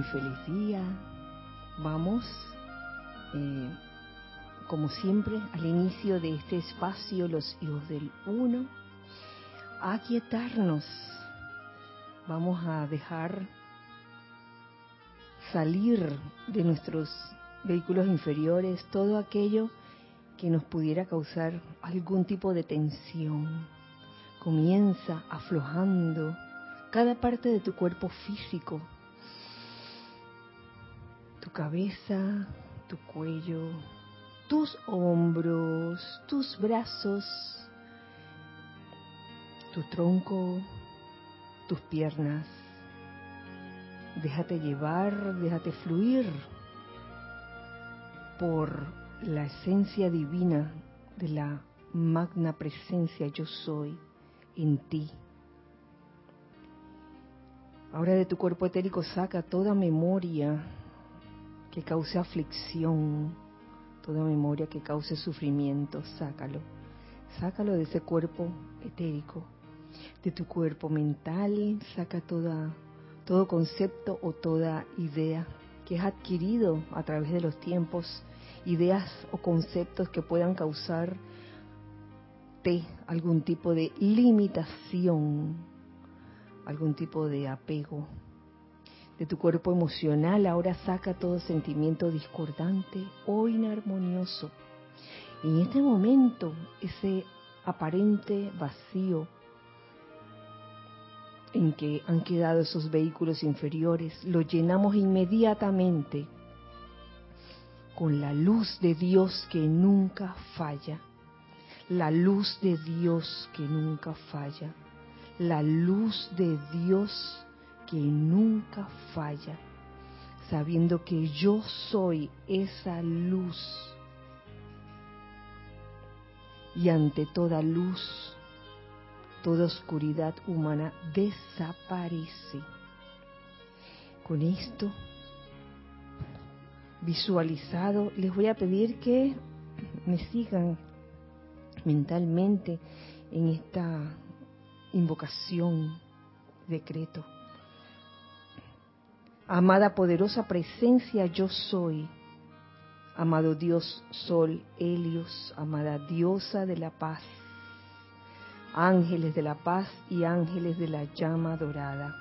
muy feliz día. Vamos, eh, como siempre, al inicio de este espacio, los hijos del uno, a aquietarnos. Vamos a dejar salir de nuestros vehículos inferiores todo aquello que nos pudiera causar algún tipo de tensión. Comienza aflojando cada parte de tu cuerpo físico, tu cabeza, tu cuello, tus hombros, tus brazos, tu tronco, tus piernas. Déjate llevar, déjate fluir por la esencia divina de la magna presencia yo soy en ti. Ahora de tu cuerpo etérico saca toda memoria que cause aflicción, toda memoria que cause sufrimiento, sácalo. Sácalo de ese cuerpo etérico. De tu cuerpo mental, saca toda, todo concepto o toda idea que has adquirido a través de los tiempos, ideas o conceptos que puedan causar algún tipo de limitación, algún tipo de apego. De tu cuerpo emocional ahora saca todo sentimiento discordante o inarmonioso. En este momento, ese aparente vacío en que han quedado esos vehículos inferiores, lo llenamos inmediatamente con la luz de Dios que nunca falla, la luz de Dios que nunca falla, la luz de Dios que nunca falla, sabiendo que yo soy esa luz. Y ante toda luz, toda oscuridad humana desaparece. Con esto visualizado, les voy a pedir que me sigan mentalmente en esta invocación, decreto. Amada poderosa presencia yo soy, amado Dios Sol Helios, amada diosa de la paz, ángeles de la paz y ángeles de la llama dorada.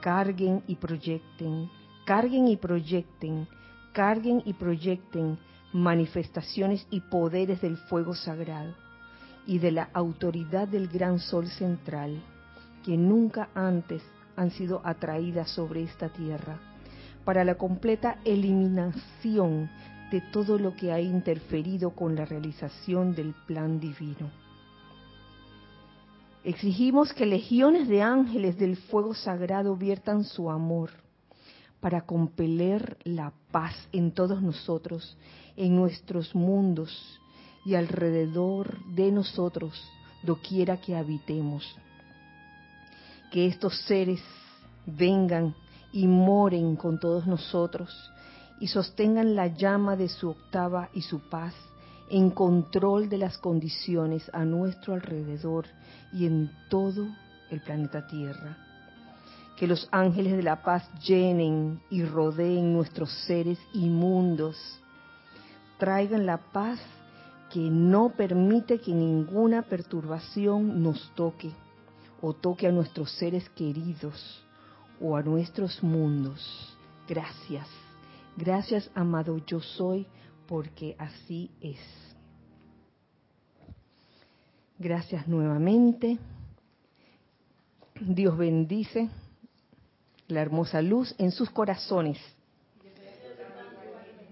Carguen y proyecten, carguen y proyecten, carguen y proyecten manifestaciones y poderes del fuego sagrado y de la autoridad del gran sol central, que nunca antes han sido atraídas sobre esta tierra, para la completa eliminación de todo lo que ha interferido con la realización del plan divino. Exigimos que legiones de ángeles del fuego sagrado viertan su amor para compeler la paz en todos nosotros, en nuestros mundos y alrededor de nosotros, doquiera que habitemos. Que estos seres vengan y moren con todos nosotros y sostengan la llama de su octava y su paz en control de las condiciones a nuestro alrededor y en todo el planeta Tierra. Que los ángeles de la paz llenen y rodeen nuestros seres inmundos, traigan la paz que no permite que ninguna perturbación nos toque o toque a nuestros seres queridos o a nuestros mundos. Gracias, gracias amado yo soy, porque así es. Gracias nuevamente. Dios bendice la hermosa luz en sus corazones.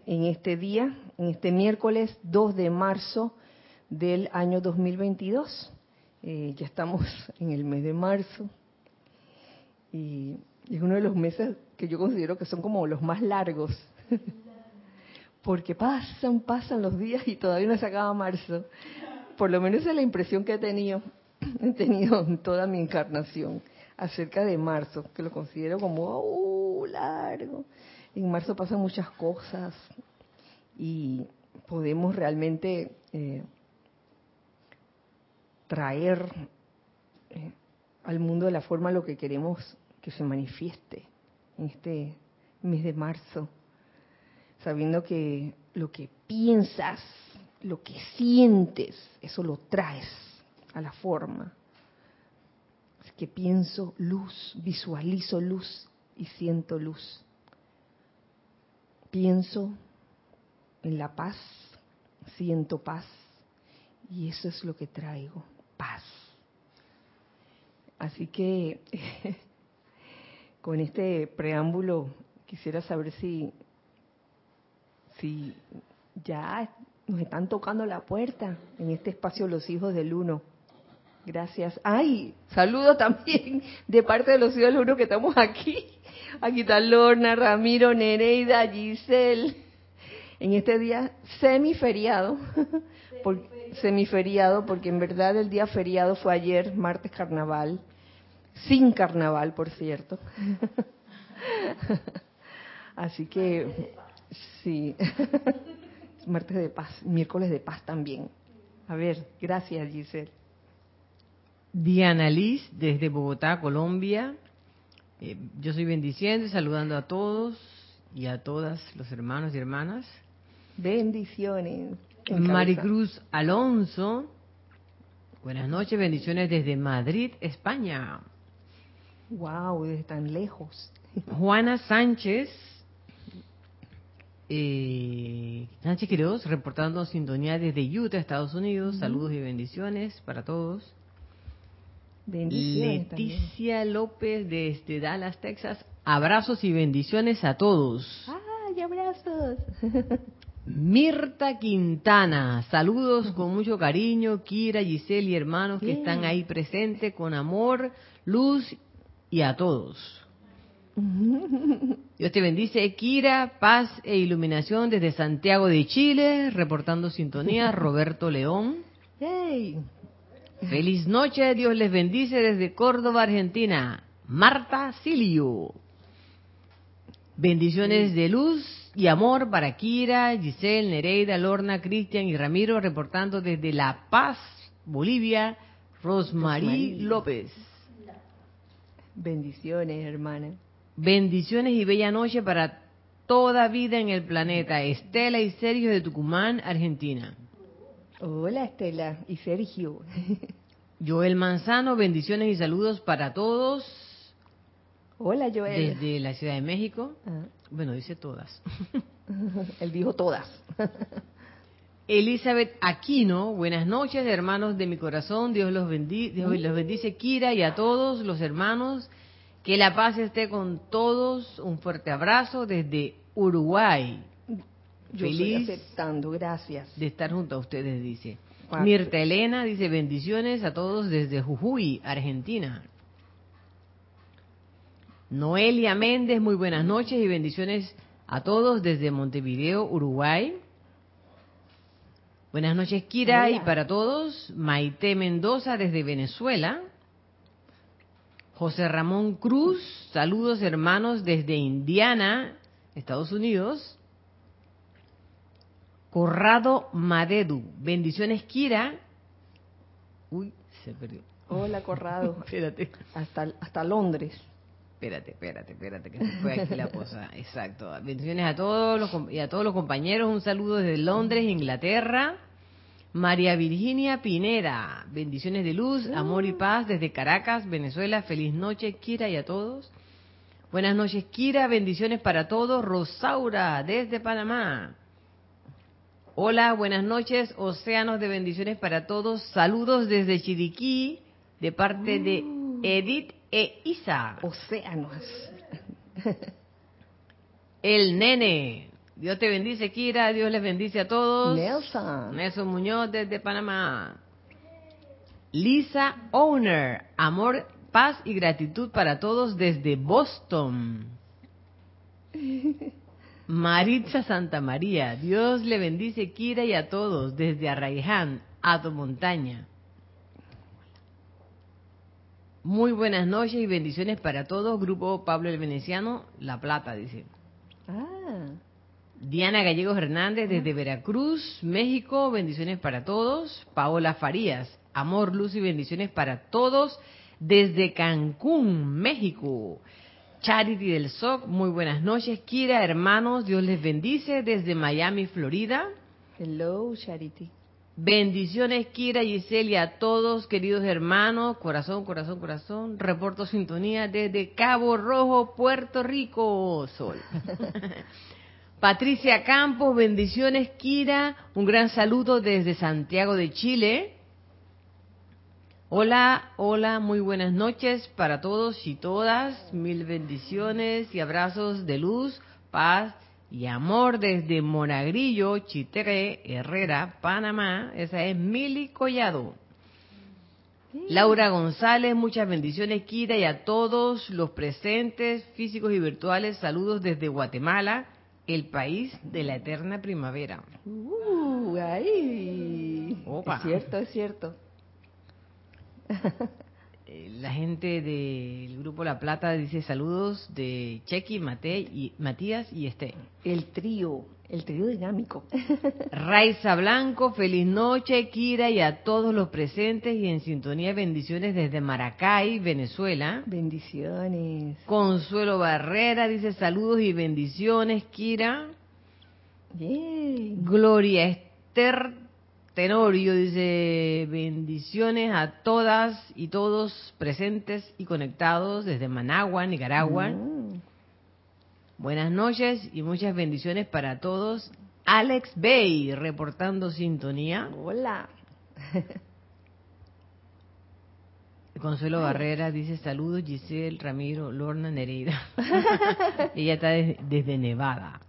En este día, en este miércoles 2 de marzo del año 2022. Eh, ya estamos en el mes de marzo y es uno de los meses que yo considero que son como los más largos. Porque pasan, pasan los días y todavía no se acaba marzo por lo menos es la impresión que he tenido, he tenido en toda mi encarnación acerca de marzo, que lo considero como uh, largo. En marzo pasan muchas cosas y podemos realmente eh, traer eh, al mundo de la forma lo que queremos que se manifieste en este mes de marzo, sabiendo que lo que piensas, lo que sientes, eso lo traes a la forma. Es que pienso luz, visualizo luz y siento luz. Pienso en la paz, siento paz y eso es lo que traigo, paz. Así que con este preámbulo quisiera saber si, si ya nos están tocando la puerta en este espacio los hijos del uno. Gracias. Ay, saludo también de parte de los hijos del uno que estamos aquí. Aquí está Lorna, Ramiro, Nereida, Giselle. En este día semiferiado, por, semiferiado, porque en verdad el día feriado fue ayer, martes carnaval, sin carnaval, por cierto. Así que, sí, martes de paz, miércoles de paz también. A ver, gracias Giselle. Diana Liz, desde Bogotá, Colombia. Eh, yo soy bendiciendo y saludando a todos y a todas los hermanos y hermanas. Bendiciones. Maricruz Alonso, buenas noches, bendiciones desde Madrid, España. Wow, desde tan lejos. Juana Sánchez, eh, Sánchez Quiroz, reportando sintonía desde Utah, Estados Unidos. Saludos y bendiciones para todos. Bendiciones Leticia López desde Dallas, Texas. Abrazos y bendiciones a todos. ¡Ay, abrazos! Mirta Quintana, saludos con mucho cariño, Kira, Giselle y hermanos que están ahí presentes con amor, luz y a todos. Dios te bendice, Kira, paz e iluminación desde Santiago de Chile, reportando sintonía, Roberto León. ¡Hey! Feliz noche, Dios les bendice desde Córdoba, Argentina. Marta Silio. Bendiciones de luz y amor para Kira, Giselle, Nereida, Lorna, Cristian y Ramiro, reportando desde La Paz, Bolivia, Rosmarie López. Bendiciones, hermana. Bendiciones y bella noche para toda vida en el planeta. Estela y Sergio de Tucumán, Argentina. Hola, Estela y Sergio. Joel Manzano, bendiciones y saludos para todos. Hola, Joel. Desde la Ciudad de México. Ah. Bueno, dice todas. Él dijo todas. Elizabeth Aquino, buenas noches, hermanos de mi corazón. Dios los, bendice, Dios los bendice, Kira, y a todos los hermanos. Que la paz esté con todos. Un fuerte abrazo desde Uruguay. Yo Feliz estoy aceptando, gracias. de estar junto a ustedes, dice. Cuatro. Mirta Elena dice bendiciones a todos desde Jujuy, Argentina. Noelia Méndez, muy buenas noches y bendiciones a todos desde Montevideo, Uruguay. Buenas noches, Kira, Hola. y para todos, Maite Mendoza desde Venezuela. José Ramón Cruz, saludos hermanos desde Indiana, Estados Unidos. Corrado Madedu, bendiciones, Kira. Uy, se perdió. Hola, Corrado. Espérate. hasta, hasta Londres. Espérate, espérate, espérate, que se fue aquí la cosa. Exacto. Bendiciones a todos los, y a todos los compañeros. Un saludo desde Londres, Inglaterra. María Virginia Pineda. Bendiciones de luz, amor y paz desde Caracas, Venezuela. Feliz noche, Kira, y a todos. Buenas noches, Kira. Bendiciones para todos. Rosaura, desde Panamá. Hola, buenas noches. Océanos de bendiciones para todos. Saludos desde Chiriquí, de parte de Edith e Isa. Océanos. El nene. Dios te bendice, Kira. Dios les bendice a todos. Nelson. Nelson Muñoz desde Panamá. Lisa Owner. Amor, paz y gratitud para todos desde Boston. Maritza Santa María. Dios le bendice, Kira, y a todos desde Arraiján, Ato Montaña. Muy buenas noches y bendiciones para todos. Grupo Pablo el Veneciano, La Plata, dice. Ah, Diana Gallegos Hernández desde Veracruz, México, bendiciones para todos. Paola Farías, amor, luz y bendiciones para todos desde Cancún, México. Charity del SOC, muy buenas noches. Kira, hermanos, Dios les bendice desde Miami, Florida. Hello, Charity. Bendiciones, Kira, Giselle y a todos, queridos hermanos. Corazón, corazón, corazón. Reporto sintonía desde Cabo Rojo, Puerto Rico. Sol. Patricia Campos, bendiciones, Kira. Un gran saludo desde Santiago de Chile. Hola, hola, muy buenas noches para todos y todas. Mil bendiciones y abrazos de luz, paz y amor desde Monagrillo, Chitré, Herrera, Panamá. Esa es Mili Collado. Laura González, muchas bendiciones, Kira, y a todos los presentes, físicos y virtuales, saludos desde Guatemala, el país de la eterna primavera. Uh, ahí. Es cierto, es cierto. La gente del grupo La Plata dice saludos de Chequi, Mate y Matías y Este. El trío, el trío dinámico. Raiza Blanco, feliz noche, Kira, y a todos los presentes y en sintonía bendiciones desde Maracay, Venezuela. Bendiciones. Consuelo Barrera dice saludos y bendiciones, Kira. Gloria Esther Tenorio dice bendiciones a todas y todos presentes y conectados desde Managua, Nicaragua. Mm. Buenas noches y muchas bendiciones para todos. Alex Bay reportando sintonía. Hola. Consuelo Barrera dice saludos Giselle, Ramiro, Lorna, Nereida. Ella está desde Nevada.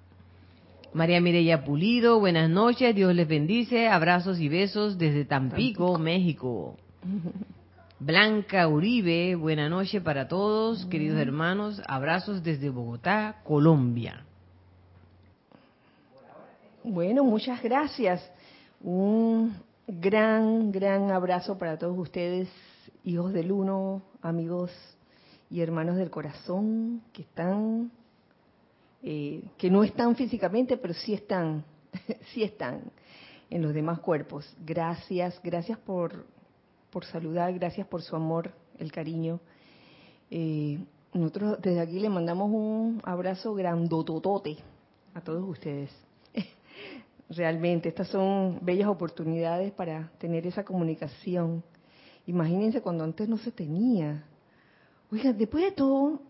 María Mireya Pulido, buenas noches, Dios les bendice, abrazos y besos desde Tampico, México. Blanca Uribe, buena noche para todos, queridos hermanos, abrazos desde Bogotá, Colombia. Bueno, muchas gracias. Un gran, gran abrazo para todos ustedes, hijos del uno, amigos y hermanos del corazón que están eh, que no están físicamente, pero sí están, sí están en los demás cuerpos. Gracias, gracias por, por saludar, gracias por su amor, el cariño. Eh, nosotros desde aquí le mandamos un abrazo grandototote a todos ustedes. Realmente, estas son bellas oportunidades para tener esa comunicación. Imagínense cuando antes no se tenía. Oiga, después de todo,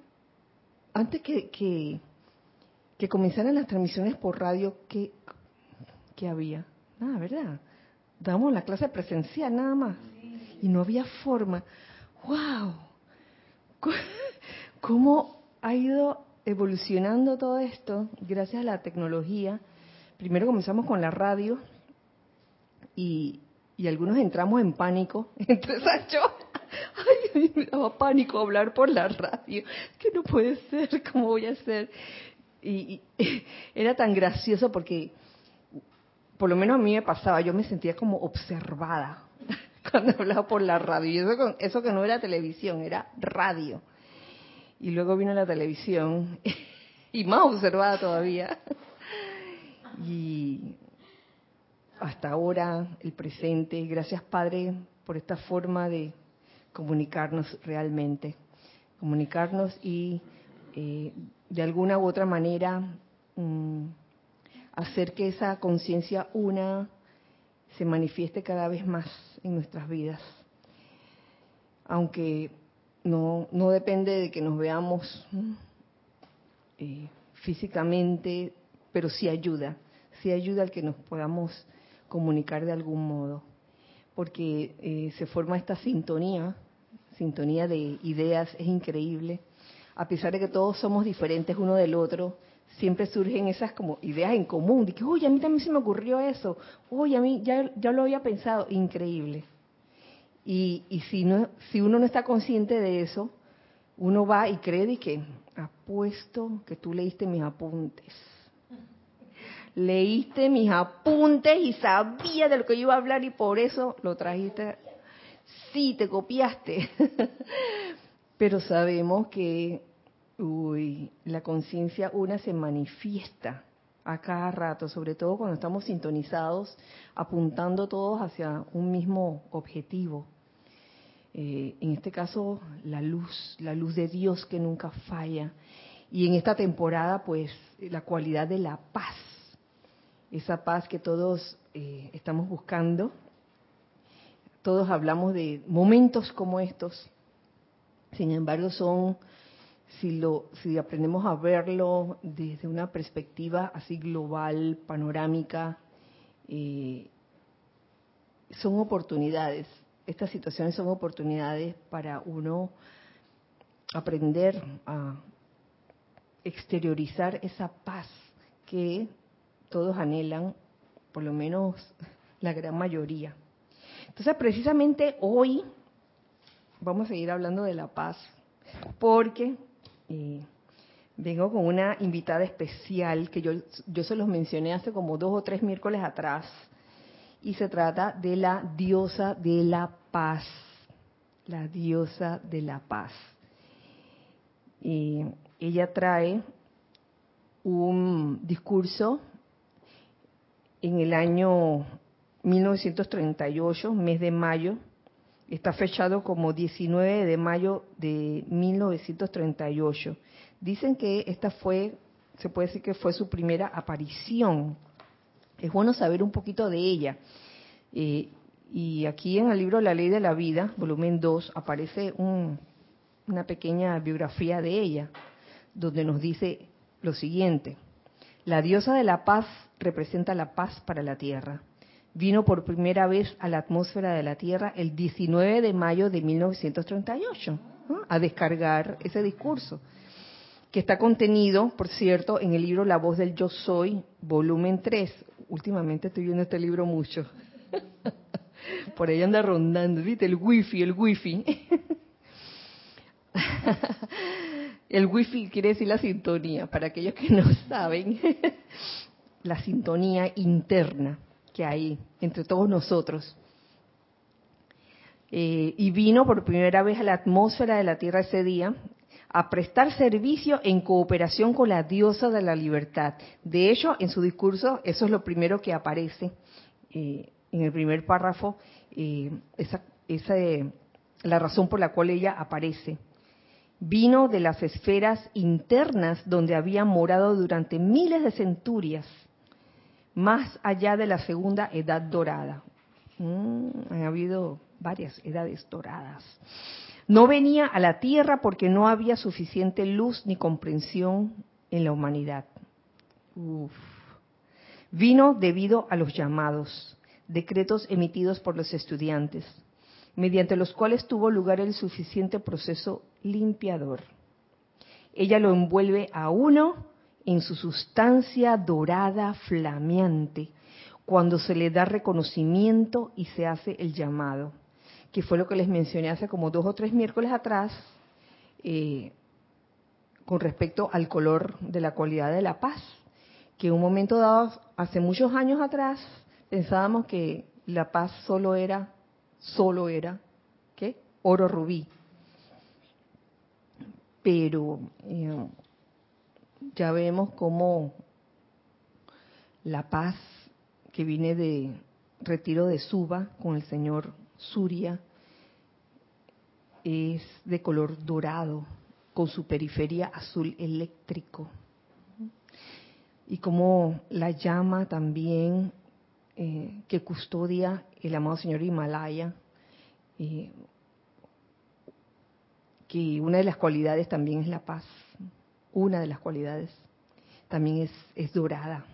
antes que, que que comenzaran las transmisiones por radio, ¿qué, había? Nada, ¿verdad? Damos la clase presencial nada más. Y no había forma. ¡Wow! ¿Cómo ha ido evolucionando todo esto gracias a la tecnología? Primero comenzamos con la radio y, y algunos entramos en pánico. Entre yo, ay, me daba pánico hablar por la radio. Que no puede ser, ¿cómo voy a hacer? Y, era tan gracioso porque, por lo menos a mí me pasaba, yo me sentía como observada cuando hablaba por la radio. Y eso, eso que no era televisión, era radio. Y luego vino la televisión y más observada todavía. Y hasta ahora, el presente. Gracias, Padre, por esta forma de comunicarnos realmente. Comunicarnos y eh, de alguna u otra manera mm, hacer que esa conciencia una se manifieste cada vez más en nuestras vidas. Aunque no, no depende de que nos veamos eh, físicamente, pero sí ayuda, sí ayuda al que nos podamos comunicar de algún modo, porque eh, se forma esta sintonía, sintonía de ideas, es increíble a pesar de que todos somos diferentes uno del otro, siempre surgen esas como ideas en común, de que, oye, a mí también se me ocurrió eso, oye, a mí ya, ya lo había pensado, increíble. Y, y si, no, si uno no está consciente de eso, uno va y cree que apuesto que tú leíste mis apuntes. Leíste mis apuntes y sabía de lo que yo iba a hablar y por eso lo trajiste. Sí, te copiaste. Pero sabemos que uy, la conciencia una se manifiesta a cada rato, sobre todo cuando estamos sintonizados, apuntando todos hacia un mismo objetivo. eh, en este caso la luz, la luz de Dios que nunca falla. Y en esta temporada, pues, la cualidad de la paz, esa paz que todos eh, estamos buscando. Todos hablamos de momentos como estos, sin embargo son, si, lo, si aprendemos a verlo desde una perspectiva así global, panorámica, eh, son oportunidades. Estas situaciones son oportunidades para uno aprender a exteriorizar esa paz que todos anhelan, por lo menos la gran mayoría. Entonces, precisamente hoy vamos a seguir hablando de la paz, porque eh, vengo con una invitada especial que yo, yo se los mencioné hace como dos o tres miércoles atrás, y se trata de la diosa de la paz, la diosa de la paz. Y ella trae un discurso en el año 1938, mes de mayo, está fechado como 19 de mayo de 1938. Dicen que esta fue, se puede decir que fue su primera aparición. Es bueno saber un poquito de ella. Eh, y aquí en el libro La Ley de la Vida, volumen 2, aparece una pequeña biografía de ella, donde nos dice lo siguiente. La diosa de la paz representa la paz para la tierra vino por primera vez a la atmósfera de la Tierra el 19 de mayo de 1938 a descargar ese discurso, que está contenido, por cierto, en el libro La voz del yo soy, volumen 3. Últimamente estoy viendo este libro mucho. por ahí anda rondando, ¿viste? El wifi, el wifi. el wifi quiere decir la sintonía, para aquellos que no saben, la sintonía interna que hay entre todos nosotros. Eh, y vino por primera vez a la atmósfera de la Tierra ese día a prestar servicio en cooperación con la diosa de la libertad. De hecho, en su discurso, eso es lo primero que aparece eh, en el primer párrafo, eh, esa, esa, la razón por la cual ella aparece. Vino de las esferas internas donde había morado durante miles de centurias más allá de la segunda edad dorada. Mm, han habido varias edades doradas. No venía a la tierra porque no había suficiente luz ni comprensión en la humanidad. Vino debido a los llamados, decretos emitidos por los estudiantes, mediante los cuales tuvo lugar el suficiente proceso limpiador. Ella lo envuelve a uno en su sustancia dorada flameante, cuando se le da reconocimiento y se hace el llamado, que fue lo que les mencioné hace como dos o tres miércoles atrás, eh, con respecto al color de la cualidad de la paz, que en un momento dado, hace muchos años atrás, pensábamos que la paz solo era, solo era, ¿qué? Oro rubí. Pero eh, ya vemos cómo la paz que viene de retiro de Suba con el señor Surya es de color dorado, con su periferia azul eléctrico. Y como la llama también eh, que custodia el amado señor Himalaya, eh, que una de las cualidades también es la paz una de las cualidades también es, dorada.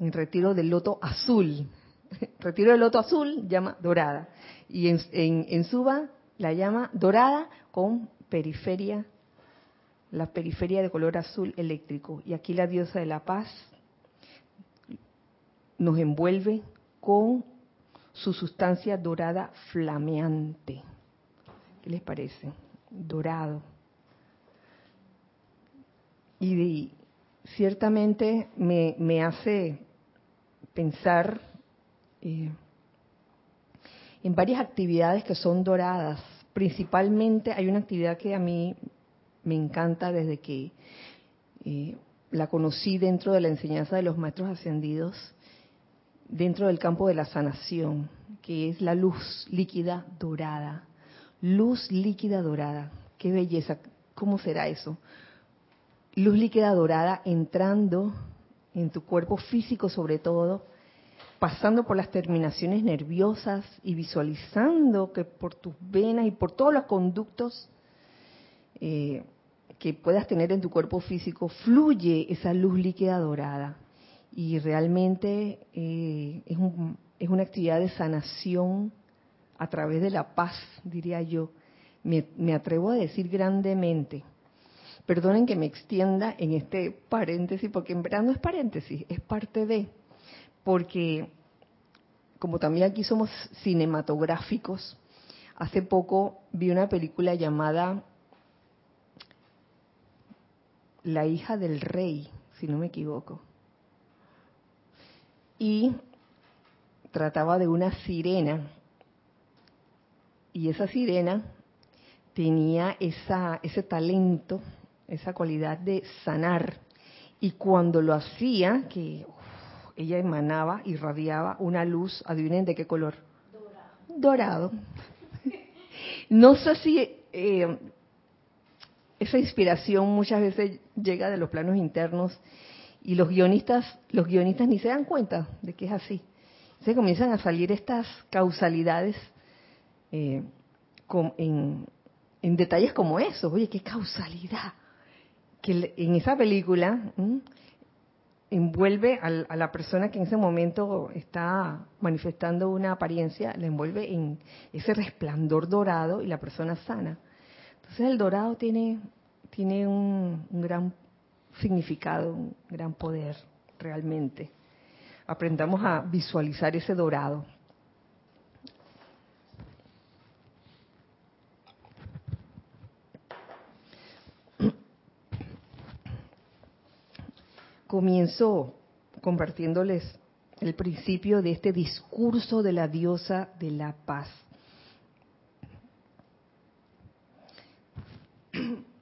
En retiro del loto azul, retiro del loto azul llama dorada. Y en, en, Suba la llama dorada con periferia, la periferia de color azul eléctrico. Y aquí la diosa de la paz nos envuelve con su sustancia dorada flameante. ¿Qué les parece? Dorado y ciertamente me, hace pensar eh, en varias actividades que son doradas. Principalmente hay una actividad que a mí me encanta desde que eh, la conocí dentro de la enseñanza de los maestros ascendidos, dentro del campo de la sanación, que es la luz líquida dorada. Luz líquida dorada. Qué belleza. ¿Cómo será eso? Luz líquida dorada entrando en tu cuerpo físico sobre todo, pasando por las terminaciones nerviosas y visualizando que por tus venas y por todos los conductos eh, que puedas tener en tu cuerpo físico, fluye esa luz líquida dorada. Y realmente eh, es, es una actividad de sanación a través de la paz, diría yo. Me, atrevo a decir grandemente. Perdonen que me extienda en este paréntesis, porque en verdad no es paréntesis, es parte de, porque como también aquí somos cinematográficos, hace poco vi una película llamada La hija del rey, si no me equivoco. Y trataba de una sirena. Y esa sirena tenía esa, ese talento, esa cualidad de sanar. Y cuando lo hacía, que uf, ella emanaba, irradiaba una luz, adivinen de qué color. Dorado. Dorado. No sé si eh, esa inspiración muchas veces llega de los planos internos y los guionistas, los guionistas ni se dan cuenta de que es así. Se comienzan a salir estas causalidades eh, con, en, en, detalles como esos. Oye, qué causalidad. Que en esa película envuelve a, a, la persona que en ese momento está manifestando una apariencia, la envuelve en ese resplandor dorado y la persona sana. Entonces el dorado tiene, tiene un, un gran significado, un gran poder realmente. Aprendamos a visualizar ese dorado. Comienzo compartiéndoles el principio de este discurso de la diosa de la paz.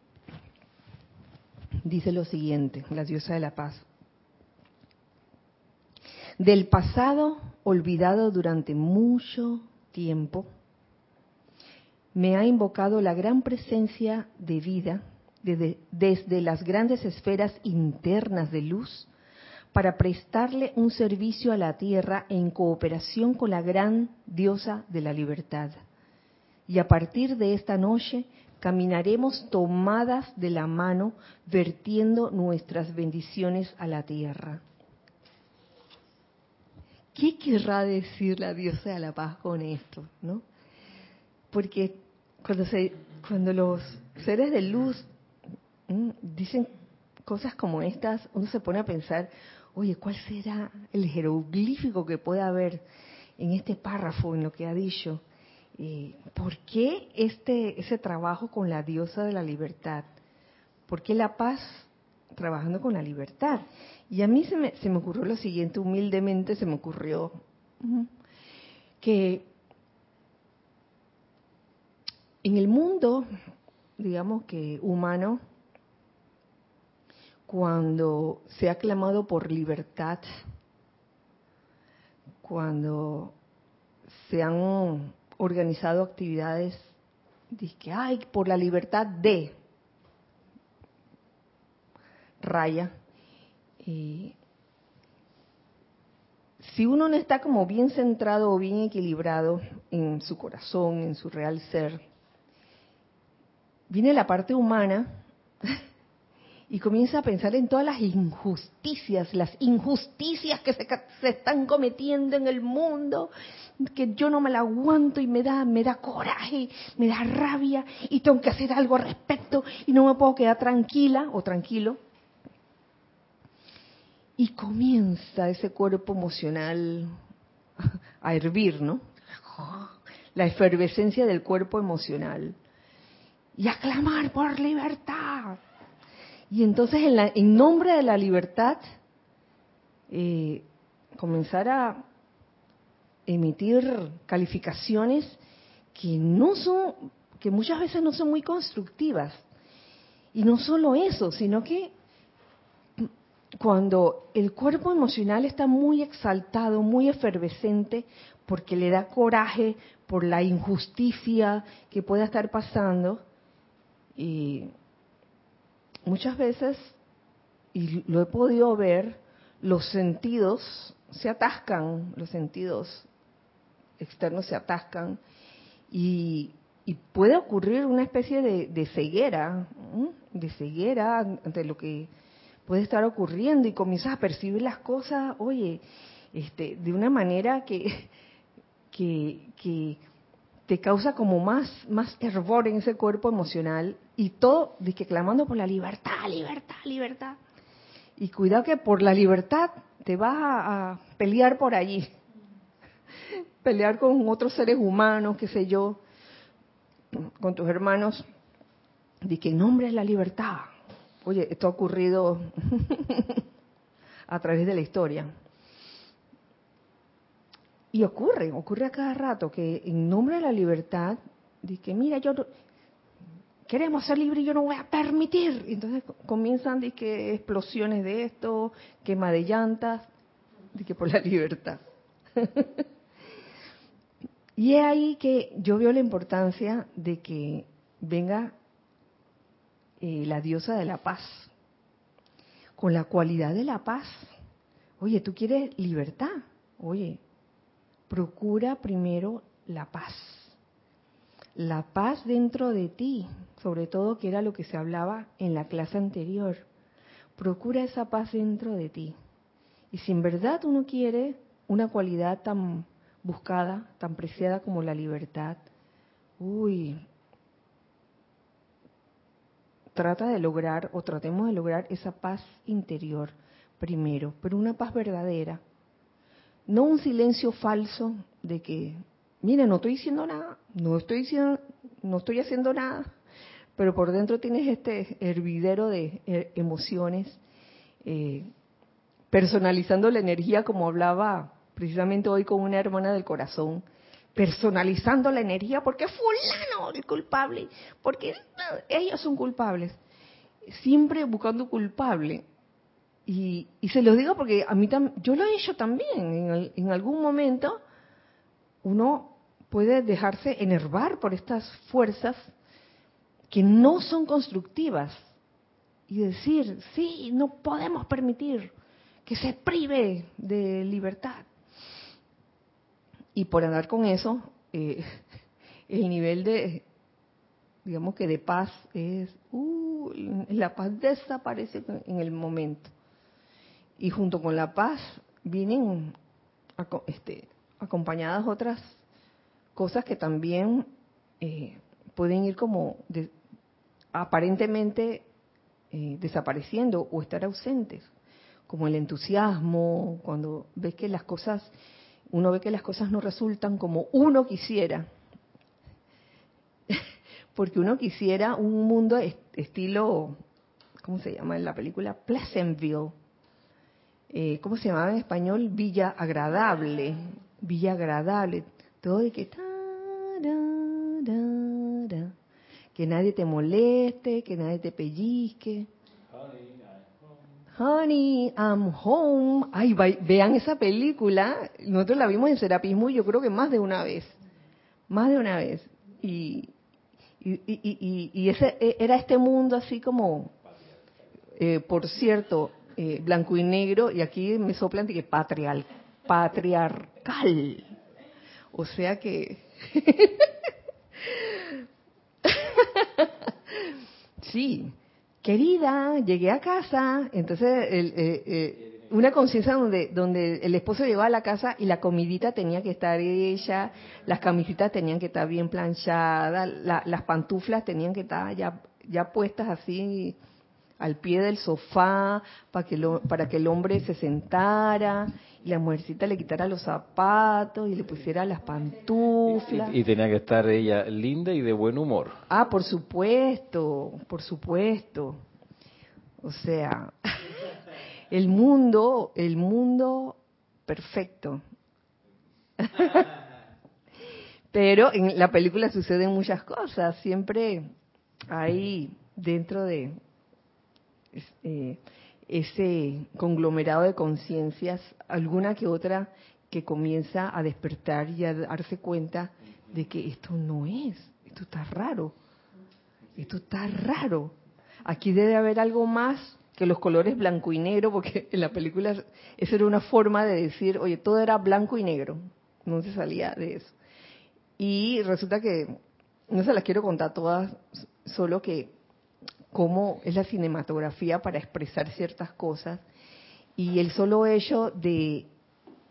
dice lo siguiente, la diosa de la paz. Del pasado olvidado durante mucho tiempo, me ha invocado la gran presencia de vida desde, las grandes esferas internas de luz para prestarle un servicio a la tierra en cooperación con la gran diosa de la libertad. Y a partir de esta noche caminaremos tomadas de la mano, vertiendo nuestras bendiciones a la tierra. ¿Qué querrá decir la diosa de la paz con esto? ¿no? Porque cuando, se, cuando los seres de luz. Dicen cosas como estas, uno se pone a pensar, oye, ¿cuál será el jeroglífico que pueda haber en este párrafo, en lo que ha dicho? Eh, ¿por qué este, ese trabajo con la diosa de la libertad? ¿Por qué la paz trabajando con la libertad? Y a mí se me, se me ocurrió lo siguiente, humildemente se me ocurrió que en el mundo, digamos que humano, cuando se ha clamado por libertad, cuando se han organizado actividades, que, ay, por la libertad de raya. Y si uno no está como bien centrado o bien equilibrado en su corazón, en su real ser, viene la parte humana y comienza a pensar en todas las injusticias, las injusticias que se, se, están cometiendo en el mundo, que yo no me la aguanto y me da, me da coraje, me da rabia y tengo que hacer algo al respecto y no me puedo quedar tranquila o tranquilo. Y comienza ese cuerpo emocional a hervir, ¿no? La efervescencia del cuerpo emocional. Y a clamar por libertad. Y entonces en, la, en nombre de la libertad, eh, comenzar a emitir calificaciones que no son, que muchas veces no son muy constructivas. Y no solo eso, sino que cuando el cuerpo emocional está muy exaltado, muy efervescente, porque le da coraje por la injusticia que pueda estar pasando. Y muchas veces, y lo he podido ver, los sentidos se atascan, los sentidos externos se atascan y, puede ocurrir una especie de, ceguera, de ceguera ante lo que puede estar ocurriendo y comienzas a percibir las cosas, oye, este, de una manera que, que, te causa como más, más hervor en ese cuerpo emocional y todo de clamando por la libertad, libertad, libertad. Y cuidado que por la libertad te vas a, pelear por allí, pelear con otros seres humanos, qué sé yo, con tus hermanos, de que nombre es la libertad. Oye, esto ha ocurrido a través de la historia. Y ocurre, ocurre a cada rato que en nombre de la libertad, de que mira, yo queremos ser libres y yo no voy a permitir. Entonces comienzan de que explosiones de esto, quema de llantas, de que por la libertad. y es ahí que yo veo la importancia de que venga eh, la diosa de la paz, con la cualidad de la paz. Oye, tú quieres libertad. Oye, procura primero la paz. La paz dentro de ti, sobre todo que era lo que se hablaba en la clase anterior. Procura esa paz dentro de ti. Y si en verdad uno quiere una cualidad tan buscada, tan preciada como la libertad, uy, trata de lograr o tratemos de lograr esa paz interior primero, pero una paz verdadera, no un silencio falso de que, mire, no estoy diciendo nada, no estoy diciendo, no estoy haciendo nada, pero por dentro tienes este hervidero de eh, emociones, eh, personalizando la energía como hablaba precisamente hoy con una hermana del corazón, personalizando la energía porque fulano el culpable, porque ellos son culpables, siempre buscando culpable y, se los digo porque a mí yo lo he hecho también. En, algún momento uno puede dejarse enervar por estas fuerzas que no son constructivas y decir, sí, no podemos permitir que se prive de libertad. Y por andar con eso, eh, el nivel de, digamos que de paz es, uh, la paz desaparece en el momento y junto con la paz vienen este, acompañadas otras cosas que también eh, pueden ir como aparentemente eh, desapareciendo o estar ausentes, como el entusiasmo, cuando ves que las cosas, uno ve que las cosas no resultan como uno quisiera, porque uno quisiera un mundo estilo, ¿cómo se llama en la película? Pleasantville, eh, ¿cómo se llamaba en español? Villa Agradable, Villa Agradable, todo de que que nadie te moleste, que nadie te pellizque. Honey, I'm home. Ay, vean esa película. Nosotros la vimos en Serapismo y yo creo que más de una vez. Más de una vez. Y, y, ese e, era este mundo así como, eh, por cierto, eh, blanco y negro, y aquí me soplan que patrial, patriarcal. O sea que... sí, querida, llegué a casa, entonces el, eh, eh, una conciencia donde, donde el esposo llegó a la casa y la comidita tenía que estar hecha, las camisitas tenían que estar bien planchadas, las pantuflas tenían que estar ya, ya puestas así al pie del sofá para que, para que el hombre se sentara y la mujercita le quitara los zapatos y le pusiera las pantuflas. Y, tenía que estar ella linda y de buen humor. Ah, por supuesto, por supuesto. O sea, el mundo, el mundo perfecto. Pero en la película suceden muchas cosas, siempre hay dentro de, eh, ese conglomerado de conciencias, alguna que otra que comienza a despertar y a darse cuenta de que esto no es, esto está raro, esto está raro. Aquí debe haber algo más que los colores blanco y negro, porque en la película esa era una forma de decir, oye, todo era blanco y negro, no se salía de eso. Y resulta que, no se las quiero contar todas, solo que cómo es la cinematografía para expresar ciertas cosas y el solo hecho de,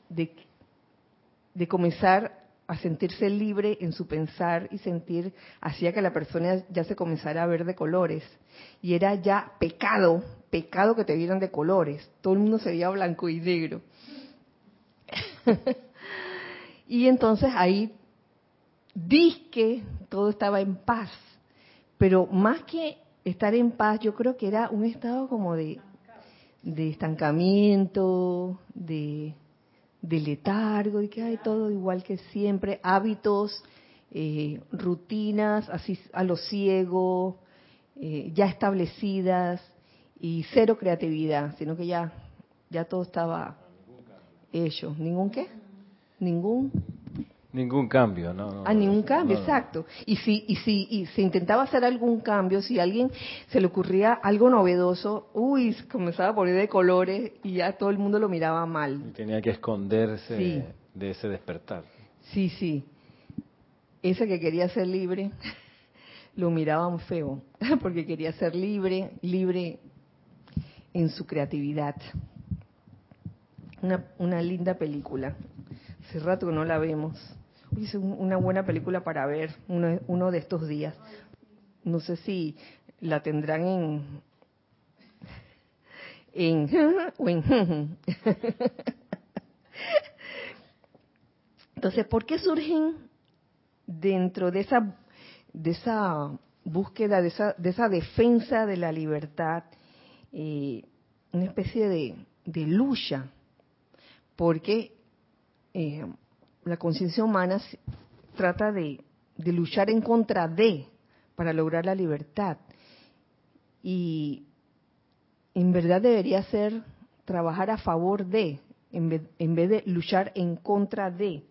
de, comenzar a sentirse libre en su pensar y sentir hacía que la persona ya se comenzara a ver de colores y era ya pecado pecado que te vieran de colores. Todo el mundo se veía blanco y negro. y entonces ahí que todo estaba en paz. Pero más que estar en paz, yo creo que era un estado como de, de estancamiento, de, de letargo, y que hay todo igual que siempre, hábitos, eh, rutinas, así a lo ciego, eh, ya establecidas, y cero creatividad, sino que ya, ya todo estaba hecho. ¿Ningún qué? Ningún. Ningún cambio, ¿no? ah, ningún cambio, exacto. Y si, y si y se intentaba hacer algún cambio, si a alguien se le ocurría algo novedoso, uy, comenzaba a poner de colores y ya todo el mundo lo miraba mal. Y tenía que esconderse de ese despertar. Sí, sí. Ese que quería ser libre, lo miraban feo, porque quería ser libre, libre en su creatividad. Una, una linda película. Hace rato que no la vemos. Es una buena película para ver uno, uno de estos días. No sé si la tendrán en en o en Entonces, ¿por qué surgen dentro de esa de esa búsqueda, de esa, de esa defensa de la libertad, eh, una especie de, lucha, porque eh, la conciencia humana trata de, luchar en contra de para lograr la libertad. Y en verdad debería ser trabajar a favor de, en vez, en vez de luchar en contra de.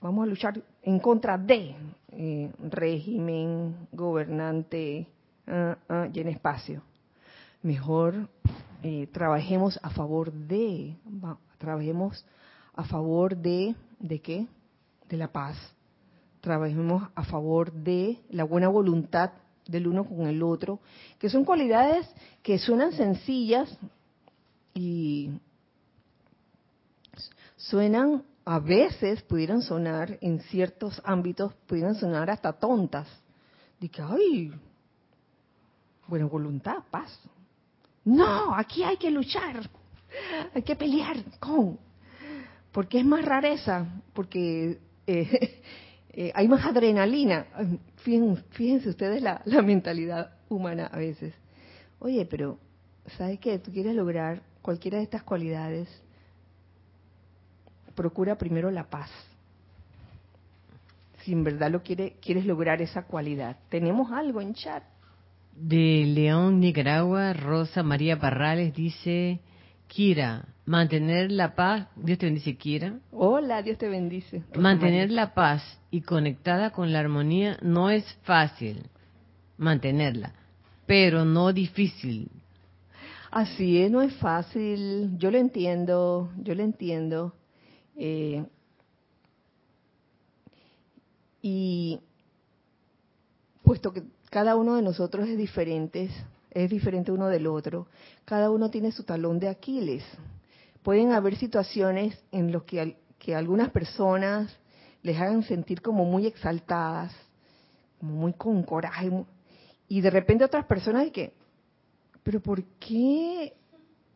Vamos a luchar en contra de eh, régimen, gobernante uh, y en espacio mejor eh, trabajemos a favor de, trabajemos a favor de, ¿de qué? De la paz. Trabajemos a favor de la buena voluntad del uno con el otro, que son cualidades que suenan sencillas y suenan a veces pudieran sonar en ciertos ámbitos pudieran sonar hasta tontas de que ay buena voluntad paz no, aquí hay que luchar, hay que pelear con. Porque es más rareza, porque eh, eh, hay más adrenalina. Fíjense, ustedes la, mentalidad humana a veces. Oye, pero ¿sabes qué? Tú quieres lograr cualquiera de estas cualidades, procura primero la paz. Si en verdad lo quiere, quieres lograr esa cualidad. Tenemos algo en chat. De León, Nicaragua, Rosa María Parrales dice, Kira, mantener la paz, Dios te bendice, Kira. Hola, Dios te bendice. mantener la paz y conectada con la armonía no es fácil, mantenerla, pero no difícil. Así es, no es fácil, yo lo entiendo, yo lo entiendo. Eh, y puesto que cada uno de nosotros es diferente, es diferente uno del otro. Cada uno tiene su talón de Aquiles. Pueden haber situaciones en las que, algunas personas les hagan sentir como muy exaltadas, como muy con coraje, y de repente otras personas que, pero ¿por qué?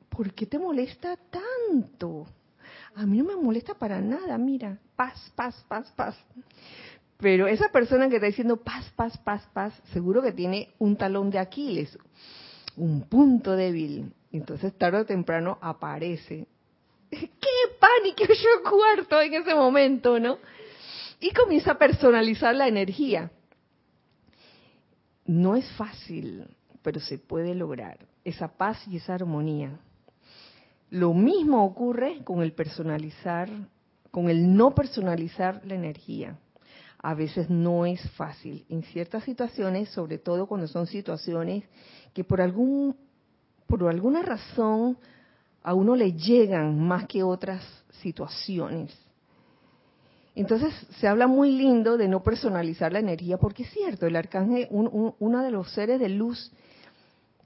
¿Por qué te molesta tanto? A mí no me molesta para nada, mira, paz, paz, paz, paz. Pero esa persona que está diciendo paz, paz, paz, paz, seguro que tiene un talón de Aquiles, un punto débil. Entonces tarde o temprano aparece. ¡Qué pánico yo cuarto en ese momento, ¿no? Y comienza a personalizar la energía. No es fácil, pero se puede lograr esa paz y esa armonía. Lo mismo ocurre con el personalizar con el no personalizar la energía. A veces no es fácil. En ciertas situaciones, sobre todo cuando son situaciones que por algún por alguna razón a uno le llegan más que otras situaciones. Entonces se habla muy lindo de no personalizar la energía, porque es cierto, el arcángel, uno de los seres de luz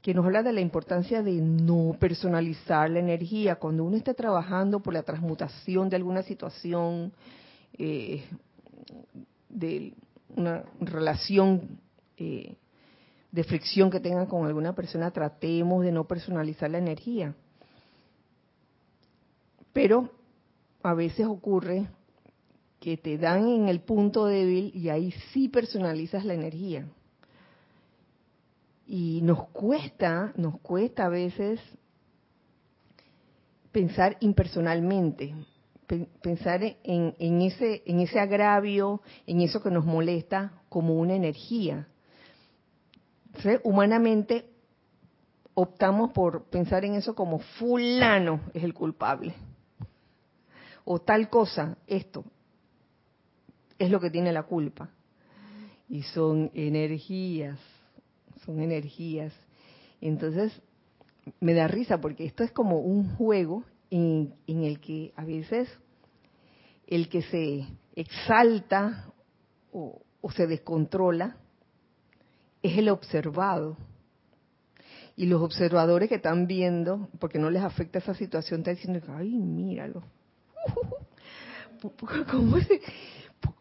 que nos habla de la importancia de no personalizar la energía. Cuando uno está trabajando por la transmutación de alguna situación, eh, de una relación eh, de fricción que tengan con alguna persona, tratemos de no personalizar la energía. Pero a veces ocurre que te dan en el punto débil y ahí sí personalizas la energía. Y nos cuesta, nos cuesta a veces pensar impersonalmente, pensar en, ese, en ese agravio, en eso que nos molesta como una energía. humanamente optamos por pensar en eso como fulano es el culpable. O tal cosa, esto, es lo que tiene la culpa. Y son energías son energías. Entonces, me da risa porque esto es como un juego en, el que a veces el que se exalta o, se descontrola es el observado. Y los observadores que están viendo, porque no les afecta esa situación, están diciendo, ay, míralo.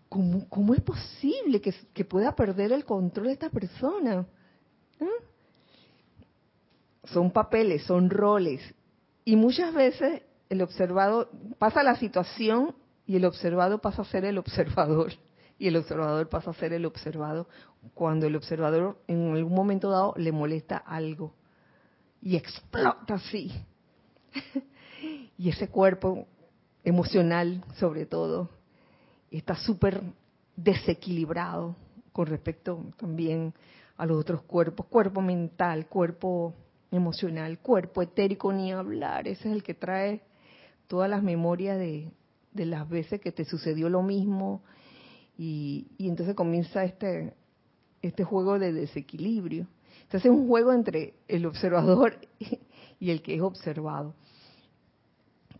¿Cómo es, posible que, pueda perder el control de esta persona? Son papeles, son roles. Y muchas veces el observado pasa la situación y el observado pasa a ser el observador. Y el observador pasa a ser el observado cuando el observador en algún momento dado le molesta algo. Y explota así. y ese cuerpo emocional, sobre todo, está súper desequilibrado con respecto también a los otros cuerpos, cuerpo mental, cuerpo emocional, cuerpo etérico, ni hablar, ese es el que trae todas las memorias de, las veces que te sucedió lo mismo y, entonces comienza este, este juego de desequilibrio. Entonces es un juego entre el observador y el que es observado.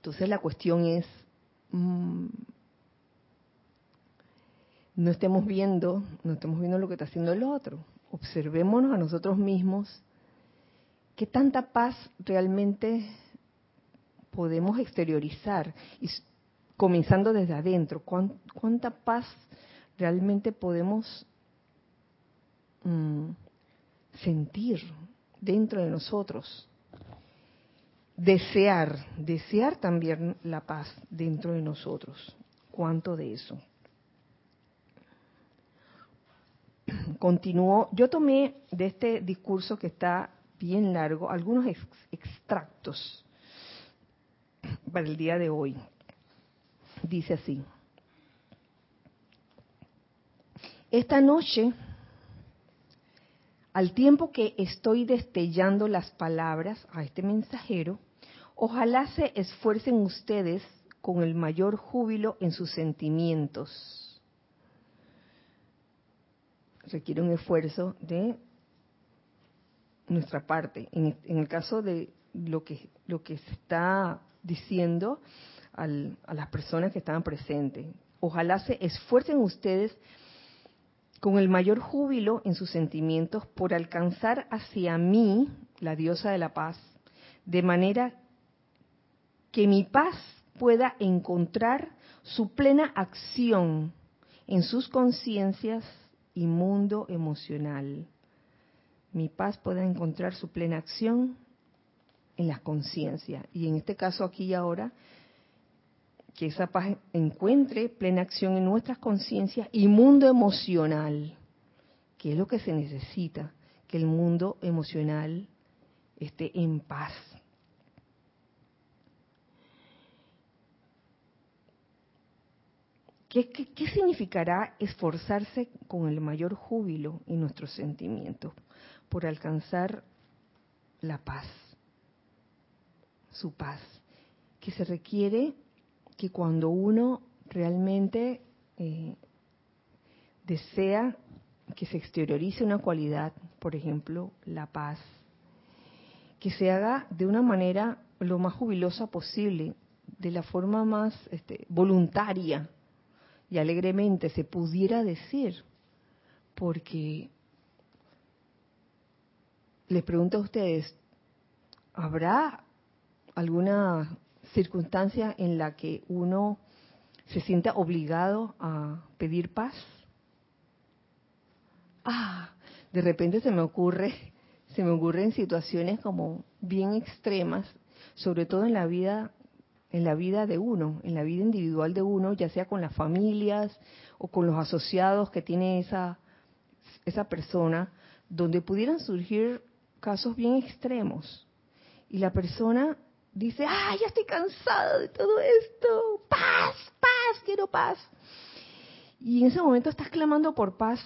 Entonces la cuestión es, mm, no estemos viendo, no estemos viendo lo que está haciendo el otro. Observémonos a nosotros mismos, qué tanta paz realmente podemos exteriorizar, y comenzando desde adentro, cuánta paz realmente podemos mm, sentir dentro de nosotros. Desear, desear también la paz dentro de nosotros. ¿Cuánto de eso? continuó, yo tomé de este discurso que está bien largo algunos extractos para el día de hoy. Dice así, esta noche, al tiempo que estoy destellando las palabras a este mensajero, ojalá se esfuercen ustedes con el mayor júbilo en sus sentimientos requiere un esfuerzo de nuestra parte. En, el caso de lo que, lo que se está diciendo a las personas que estaban presentes, ojalá se esfuercen ustedes con el mayor júbilo en sus sentimientos por alcanzar hacia mí, la diosa de la paz, de manera que mi paz pueda encontrar su plena acción en sus conciencias y mundo emocional. Mi paz pueda encontrar su plena acción en la conciencia. Y en este caso aquí y ahora, que esa paz encuentre plena acción en nuestras conciencias y mundo emocional, que es lo que se necesita, que el mundo emocional esté en paz. ¿Qué, significará esforzarse con el mayor júbilo en nuestros sentimientos por alcanzar la paz? Su paz. Que se requiere que cuando uno realmente eh, desea que se exteriorice una cualidad, por ejemplo, la paz, que se haga de una manera lo más jubilosa posible, de la forma más este, voluntaria y alegremente se pudiera decir, porque les pregunto a ustedes, ¿habrá alguna circunstancia en la que uno se sienta obligado a pedir paz? Ah, de repente se me ocurre, se me ocurren situaciones como bien extremas, sobre todo en la vida en la vida de uno, en la vida individual de uno, ya sea con las familias o con los asociados que tiene esa esa persona, donde pudieran surgir casos bien extremos. Y la persona dice, ¡ay, ya estoy cansada de todo esto! ¡Paz, paz, quiero paz! Y en ese momento estás clamando por paz.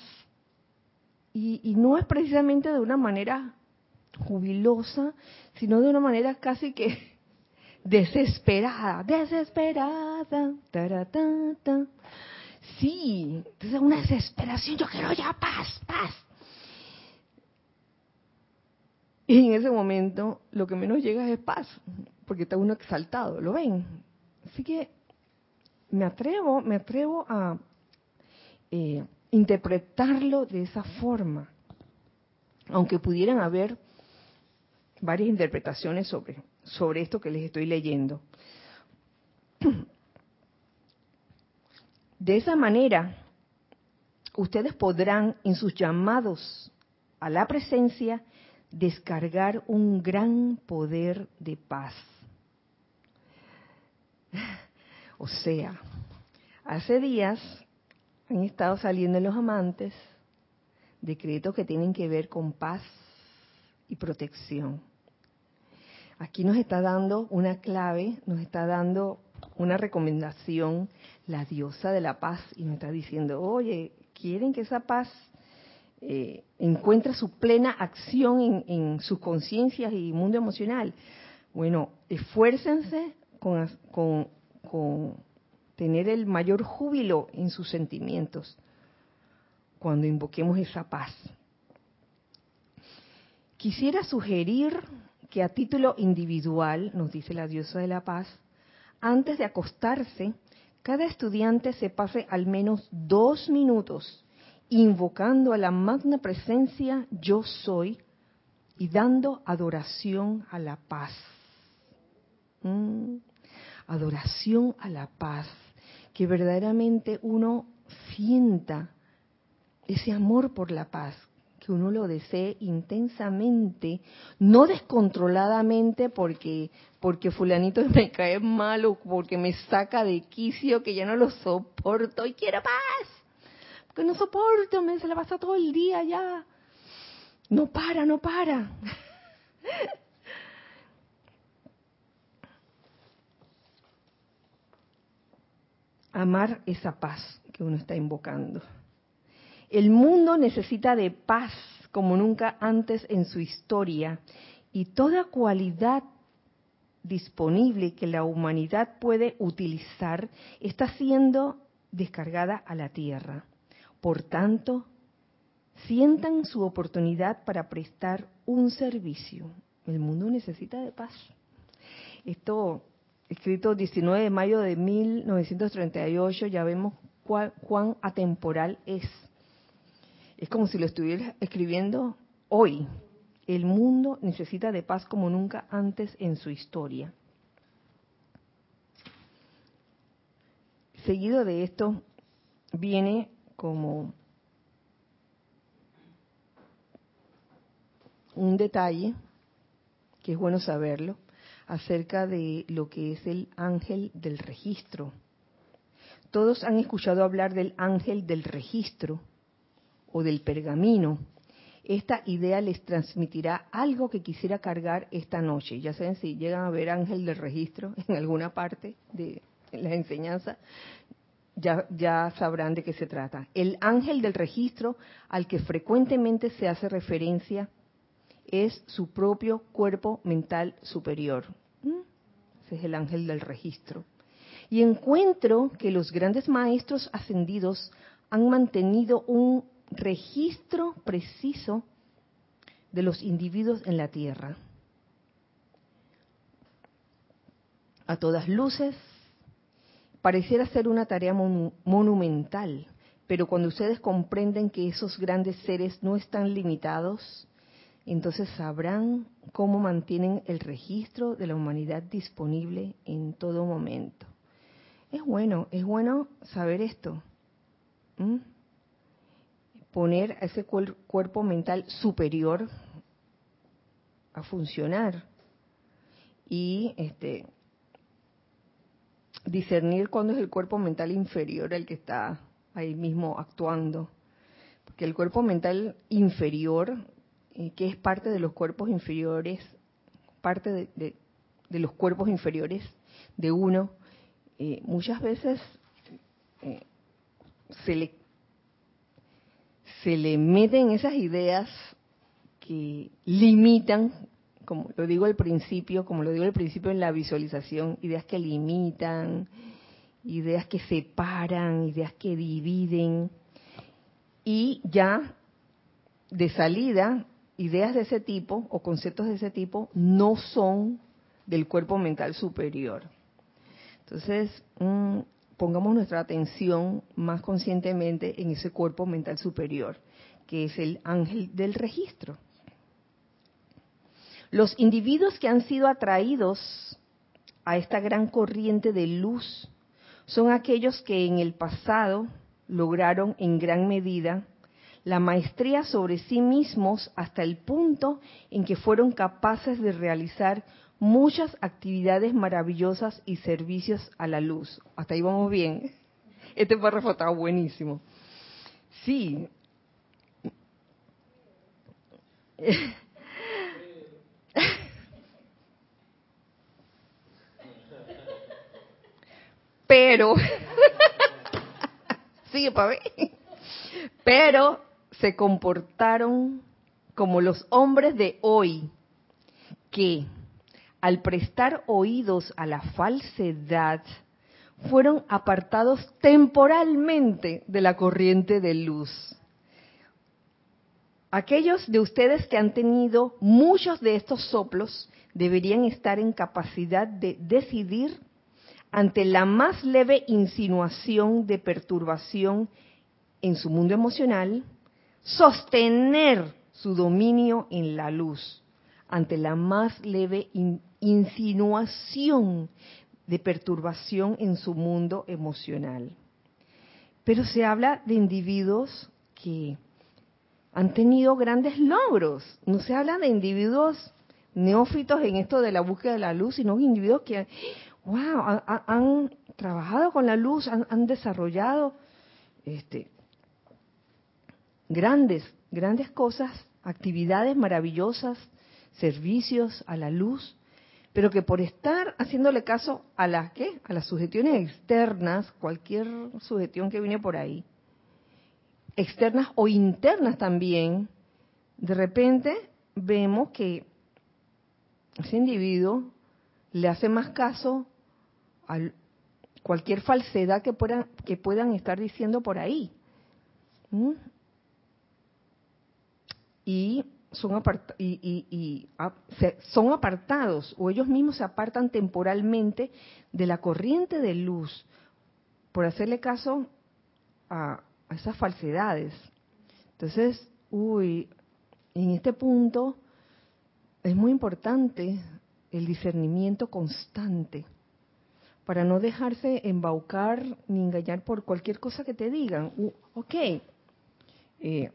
Y, y no es precisamente de una manera jubilosa, sino de una manera casi que desesperada, desesperada, taratata. Sí, entonces una desesperación, yo quiero ya paz, paz. Y en ese momento lo que menos llega es paz, porque está uno exaltado, ¿lo ven? Así que me atrevo, me atrevo a eh, interpretarlo de esa forma, aunque pudieran haber varias interpretaciones sobre, sobre esto que les estoy leyendo. De esa manera, ustedes podrán en sus llamados a la presencia descargar un gran poder de paz. O sea, hace días han estado saliendo los amantes decretos que tienen que ver con paz y protección. Aquí nos está dando una clave, nos está dando una recomendación la diosa de la paz y me está diciendo, oye, quieren que esa paz eh, encuentre su plena acción en, sus conciencias y mundo emocional. Bueno, esfuércense con tener el mayor júbilo en sus sentimientos cuando invoquemos esa paz. Quisiera sugerir que a título individual, nos dice la diosa de la paz, antes de acostarse, cada estudiante se pase al menos dos minutos invocando a la magna presencia yo soy y dando adoración a la paz. Mm, adoración a la paz, que verdaderamente uno sienta ese amor por la paz, que uno lo desee intensamente, no descontroladamente porque porque fulanito me cae mal o porque me saca de quicio que ya no lo soporto y quiero paz. Porque no soporto, me se la pasa todo el día ya. No para, no para. Amar esa paz que uno está invocando. El mundo necesita de paz como nunca antes en su historia y toda cualidad disponible que la humanidad puede utilizar está siendo descargada a la tierra. Por tanto, sientan su oportunidad para prestar un servicio. El mundo necesita de paz. Esto, escrito 19 de mayo de 1938, ya vemos cuán atemporal es. Es como si lo estuviera escribiendo hoy. El mundo necesita de paz como nunca antes en su historia. Seguido de esto viene como un detalle, que es bueno saberlo, acerca de lo que es el ángel del registro. Todos han escuchado hablar del ángel del registro, o del pergamino. Esta idea les transmitirá algo que quisiera cargar esta noche. Ya saben, si llegan a ver ángel del registro en alguna parte de la enseñanza, ya, ya sabrán de qué se trata. El ángel del registro al que frecuentemente se hace referencia es su propio cuerpo mental superior. ¿Mm? Ese es el ángel del registro Y encuentro que los grandes maestros ascendidos han mantenido un registro preciso de los individuos en la Tierra. A todas luces, pareciera ser una tarea monumental, pero cuando ustedes comprenden que esos grandes seres no están limitados, entonces sabrán cómo mantienen el registro de la humanidad disponible en todo momento. Es bueno, es bueno saber esto. Poner a ese cuerpo mental superior a funcionar y este discernir cuándo es el cuerpo mental inferior el que está ahí mismo actuando. Porque el cuerpo mental inferior, eh, que es parte de los cuerpos inferiores, parte de, los cuerpos inferiores de uno, eh, muchas veces eh, se le se le meten esas ideas que limitan, como lo digo al principio, como lo digo al principio en la visualización, ideas que limitan, ideas que separan, ideas que dividen. Y ya de salida, ideas de ese tipo o conceptos de ese tipo no son del cuerpo mental superior. Entonces, mm, pongamos nuestra atención más conscientemente en ese cuerpo mental superior, que es el ángel del registro. Los individuos que han sido atraídos a esta gran corriente de luz son aquellos que en el pasado lograron en gran medida la maestría sobre sí mismos hasta el punto en que fueron capaces de realizar muchas actividades maravillosas y servicios a la luz. Hasta ahí vamos bien. Este párrafo está buenísimo. Sí. Pero, sigue para ver, pero se comportaron como los hombres de hoy, que al prestar oídos a la falsedad, fueron apartados temporalmente de la corriente de luz. Aquellos de ustedes que han tenido muchos de estos soplos deberían estar en capacidad de decidir ante la más leve insinuación de perturbación en su mundo emocional, sostener su dominio en la luz ante la más leve insinuación de perturbación en su mundo emocional. Pero se habla de individuos que han tenido grandes logros, no se habla de individuos neófitos en esto de la búsqueda de la luz, sino individuos que wow, han, trabajado con la luz, han, desarrollado este, grandes, grandes cosas, actividades maravillosas, servicios a la luz, pero que por estar haciéndole caso a las ¿qué? a las sugestiones externas, cualquier sugestión que viene por ahí, externas o internas también, de repente vemos que ese individuo le hace más caso cualquier falsedad que puedan, que puedan estar diciendo por ahí. Y son, y, son apartados o ellos mismos se apartan temporalmente de la corriente de luz por hacerle caso a, esas falsedades. Entonces, uy, en este punto es muy importante el discernimiento constante para no dejarse embaucar ni engañar por cualquier cosa que te digan. ok, eh,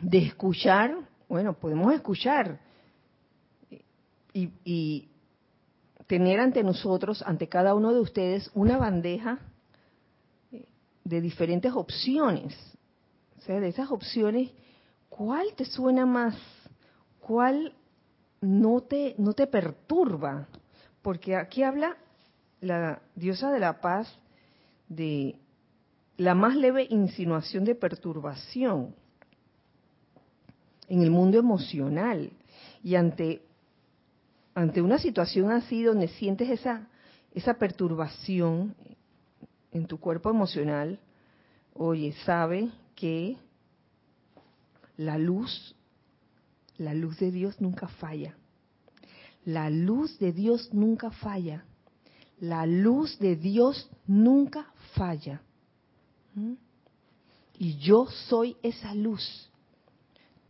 de escuchar, bueno, podemos escuchar y, tener ante nosotros, ante cada uno de ustedes, una bandeja de diferentes opciones. O sea, de esas opciones, ¿cuál te suena más? ¿Cuál no te, no te perturba? Porque aquí habla la diosa de la paz de la más leve insinuación de perturbación en el mundo emocional y ante ante una situación así donde sientes esa esa perturbación en tu cuerpo emocional, oye, sabe que la luz, la luz de Dios nunca falla. La luz de Dios nunca falla. La luz de Dios nunca falla. ¿Mm? Y yo soy esa luz.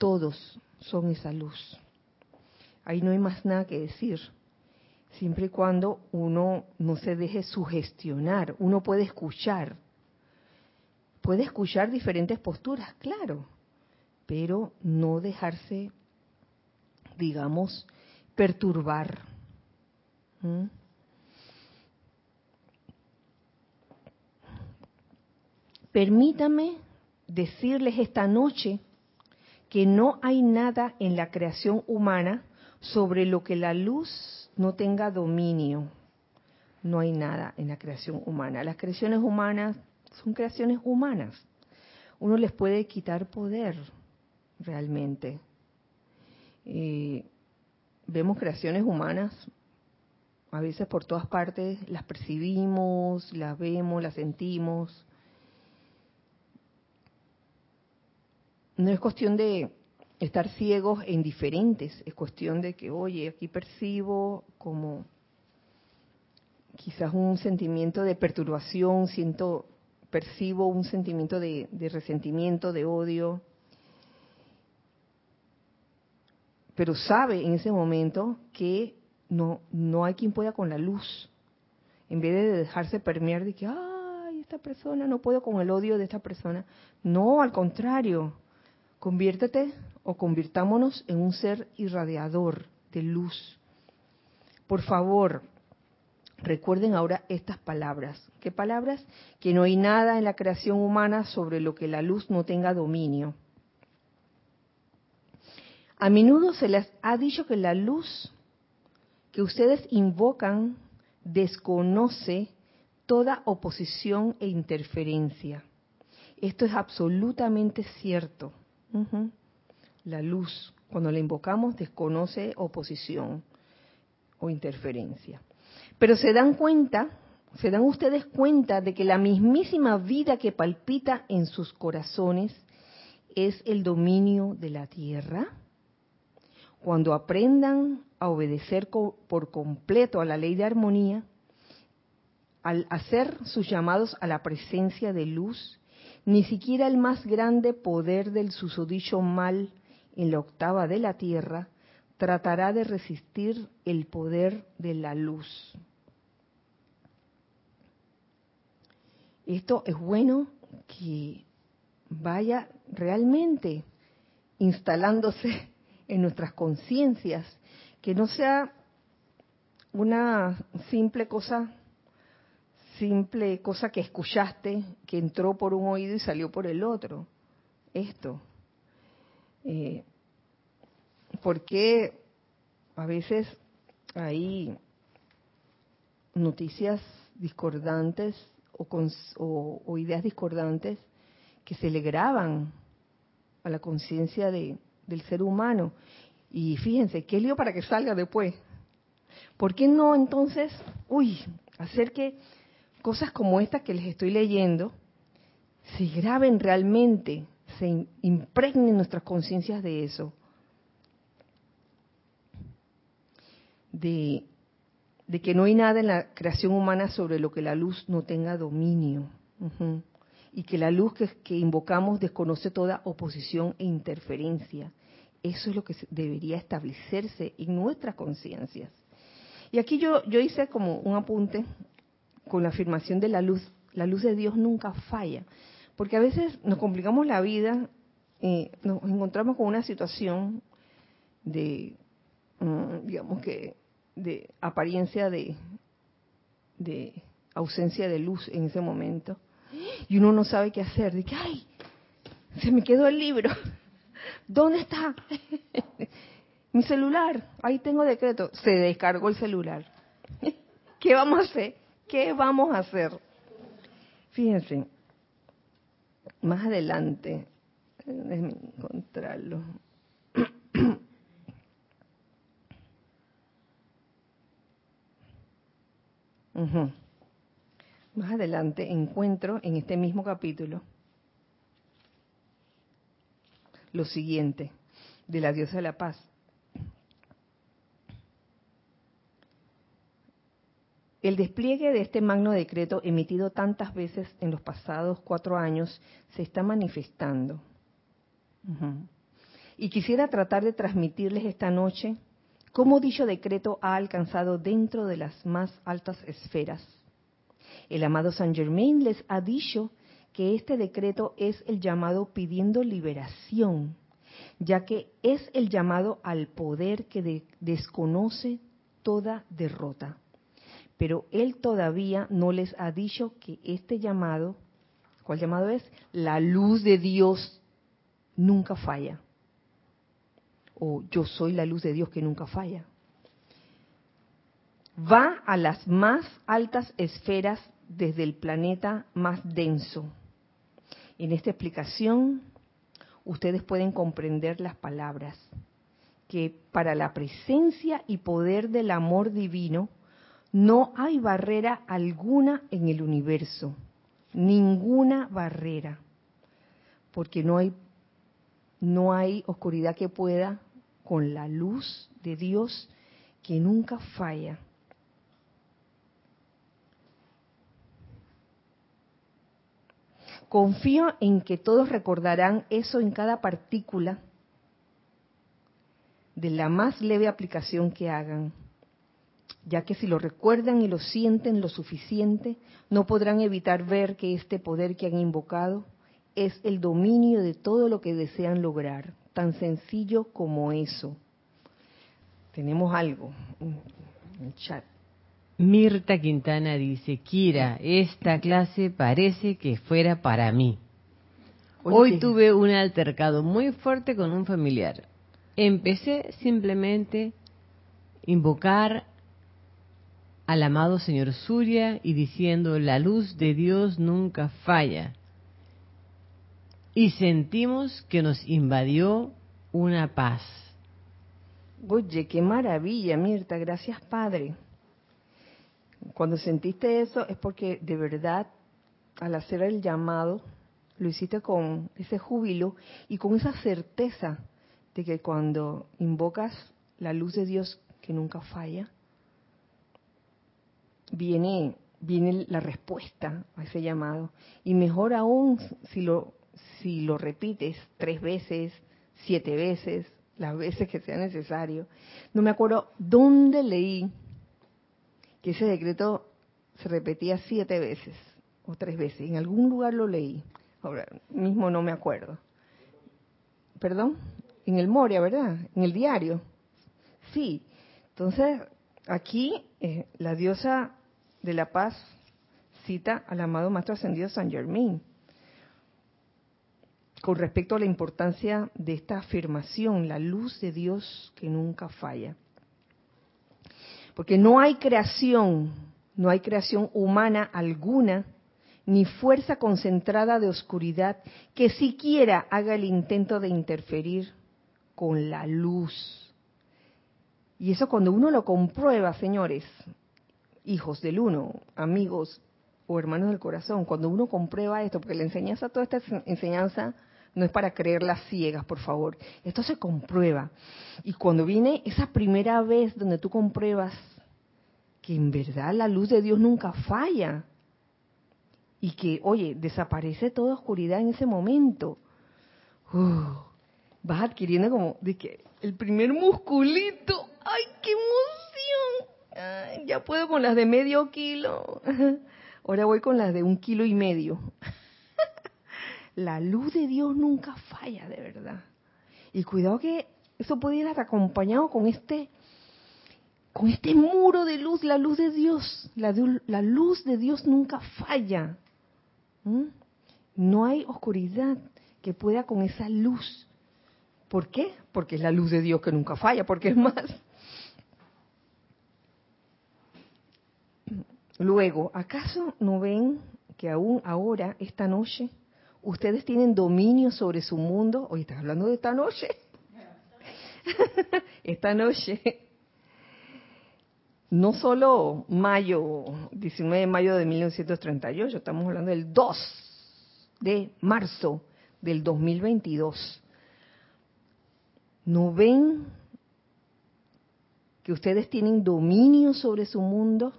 Todos son esa luz. Ahí no hay más nada que decir. Siempre y cuando uno no se deje sugestionar, uno puede escuchar. Puede escuchar diferentes posturas, claro, pero no dejarse, digamos, perturbar. Permítame decirles esta noche que no hay nada en la creación humana sobre lo que la luz no tenga dominio. No hay nada en la creación humana. Las creaciones humanas son creaciones humanas. Uno les puede quitar poder realmente. Eh, vemos creaciones humanas a veces por todas partes, las percibimos, las vemos, las sentimos, no es cuestión de estar ciegos e indiferentes, es cuestión de que, oye, aquí percibo como quizás un sentimiento de perturbación, siento, percibo un sentimiento de, resentimiento, de odio, pero sabe en ese momento que no, no hay quien pueda con la luz. En vez de dejarse permear de que, ay, esta persona, no puedo con el odio de esta persona. No, al contrario, Conviértete o convirtámonos en un ser irradiador de luz. Por favor, recuerden ahora estas palabras. ¿Qué palabras? Que no hay nada en la creación humana sobre lo que la luz no tenga dominio. A menudo se les ha dicho que la luz que ustedes invocan desconoce toda oposición e interferencia. Esto es absolutamente cierto. La luz, cuando la invocamos, desconoce oposición o interferencia. Pero se dan cuenta, se dan ustedes cuenta de que la mismísima vida que palpita en sus corazones es el dominio de la tierra. Cuando aprendan a obedecer por completo a la ley de armonía, al hacer sus llamados a la presencia de luz, ni siquiera el más grande poder del susodicho mal en la octava de la tierra tratará de resistir el poder de la luz. Esto es bueno que vaya realmente instalándose en nuestras conciencias, que no sea una simple cosa simple cosa que escuchaste, que entró por un oído y salió por el otro. Esto. Eh, porque a veces hay noticias discordantes o, o, ideas discordantes que se le graban a la conciencia de, del ser humano. Y fíjense, qué lío para que salga después. ¿Por qué no entonces, uy, hacer que cosas como estas que les estoy leyendo se graben realmente, se impregnen nuestras conciencias de eso, de, que no hay nada en la creación humana sobre lo que la luz no tenga dominio, y que la luz que, invocamos desconoce toda oposición e interferencia. Eso es lo que debería establecerse en nuestras conciencias. Y aquí yo hice como un apunte con la afirmación de la luz, la luz de Dios nunca falla. Porque a veces nos complicamos la vida, eh, nos encontramos con una situación de, mm, digamos que, de apariencia de, de ausencia de luz en ese momento. Y uno no sabe qué hacer. De que, ay, se me quedó el libro. ¿Dónde está? Mi celular. Ahí tengo decreto. Se descargó el celular. ¿Qué vamos a hacer? ¿Qué vamos a hacer? Fíjense, más adelante, déjenme encontrarlo. Más adelante encuentro en este mismo capítulo lo siguiente de la diosa de la paz. El despliegue de este magno decreto emitido tantas veces en los pasados cuatro años se está manifestando. Y quisiera tratar de transmitirles esta noche cómo dicho decreto ha alcanzado dentro de las más altas esferas. El amado Saint Germain les ha dicho que este decreto es el llamado pidiendo liberación, ya que es el llamado al poder que desconoce toda derrota pero él todavía no les ha dicho que este llamado, ¿cuál llamado es? La luz de Dios nunca falla. O yo soy la luz de Dios que nunca falla. Va a las más altas esferas desde el planeta más denso. En esta explicación, ustedes pueden comprender las palabras que para la presencia y poder del amor divino, no hay barrera alguna en el universo, ninguna barrera, porque no hay, no hay oscuridad que pueda con la luz de Dios que nunca falla. Confío en que todos recordarán eso en cada partícula de la más leve aplicación que hagan ya que si lo recuerdan y lo sienten lo suficiente, no podrán evitar ver que este poder que han invocado es el dominio de todo lo que desean lograr, tan sencillo como eso. Tenemos algo en el chat. Mirta Quintana dice, Kira, esta clase parece que fuera para mí. Hoy tuve un altercado muy fuerte con un familiar. Empecé simplemente invocar al amado señor Surya y diciendo, la luz de Dios nunca falla. Y sentimos que nos invadió una paz. Oye, qué maravilla, Mirta, gracias Padre. Cuando sentiste eso es porque de verdad, al hacer el llamado, lo hiciste con ese júbilo y con esa certeza de que cuando invocas la luz de Dios que nunca falla, viene, viene la respuesta a ese llamado. Y mejor aún si lo, si lo repites tres veces, siete veces, las veces que sea necesario. No me acuerdo dónde leí que ese decreto se repetía siete veces o tres veces. En algún lugar lo leí. Ahora mismo no me acuerdo. ¿Perdón? En el Moria, ¿verdad? En el diario. Sí. Entonces, aquí eh, la diosa de la paz cita al amado Maestro Ascendido San Germain con respecto a la importancia de esta afirmación, la luz de Dios que nunca falla. Porque no hay creación, no hay creación humana alguna, ni fuerza concentrada de oscuridad que siquiera haga el intento de interferir con la luz. Y eso cuando uno lo comprueba, señores, hijos del uno, amigos o hermanos del corazón, cuando uno comprueba esto, porque la enseñanza, toda esta enseñanza no es para creerlas ciegas, por favor, esto se comprueba. Y cuando viene esa primera vez donde tú compruebas que en verdad la luz de Dios nunca falla y que, oye, desaparece toda oscuridad en ese momento, vas adquiriendo como de que el primer musculito, ¡ay, qué ya puedo con las de medio kilo. Ahora voy con las de un kilo y medio. La luz de Dios nunca falla, de verdad. Y cuidado que eso puede ir acompañado con este, con este muro de luz, la luz de Dios. La, la luz de Dios nunca falla. ¿Mm? No hay oscuridad que pueda con esa luz. ¿Por qué? Porque es la luz de Dios que nunca falla, porque es más, Luego, ¿acaso no ven que aún ahora, esta noche, ustedes tienen dominio sobre su mundo? Hoy estás hablando de esta noche. esta noche no solo mayo, 19 de mayo de 1938, estamos hablando del 2 de marzo del 2022. ¿No ven que ustedes tienen dominio sobre su mundo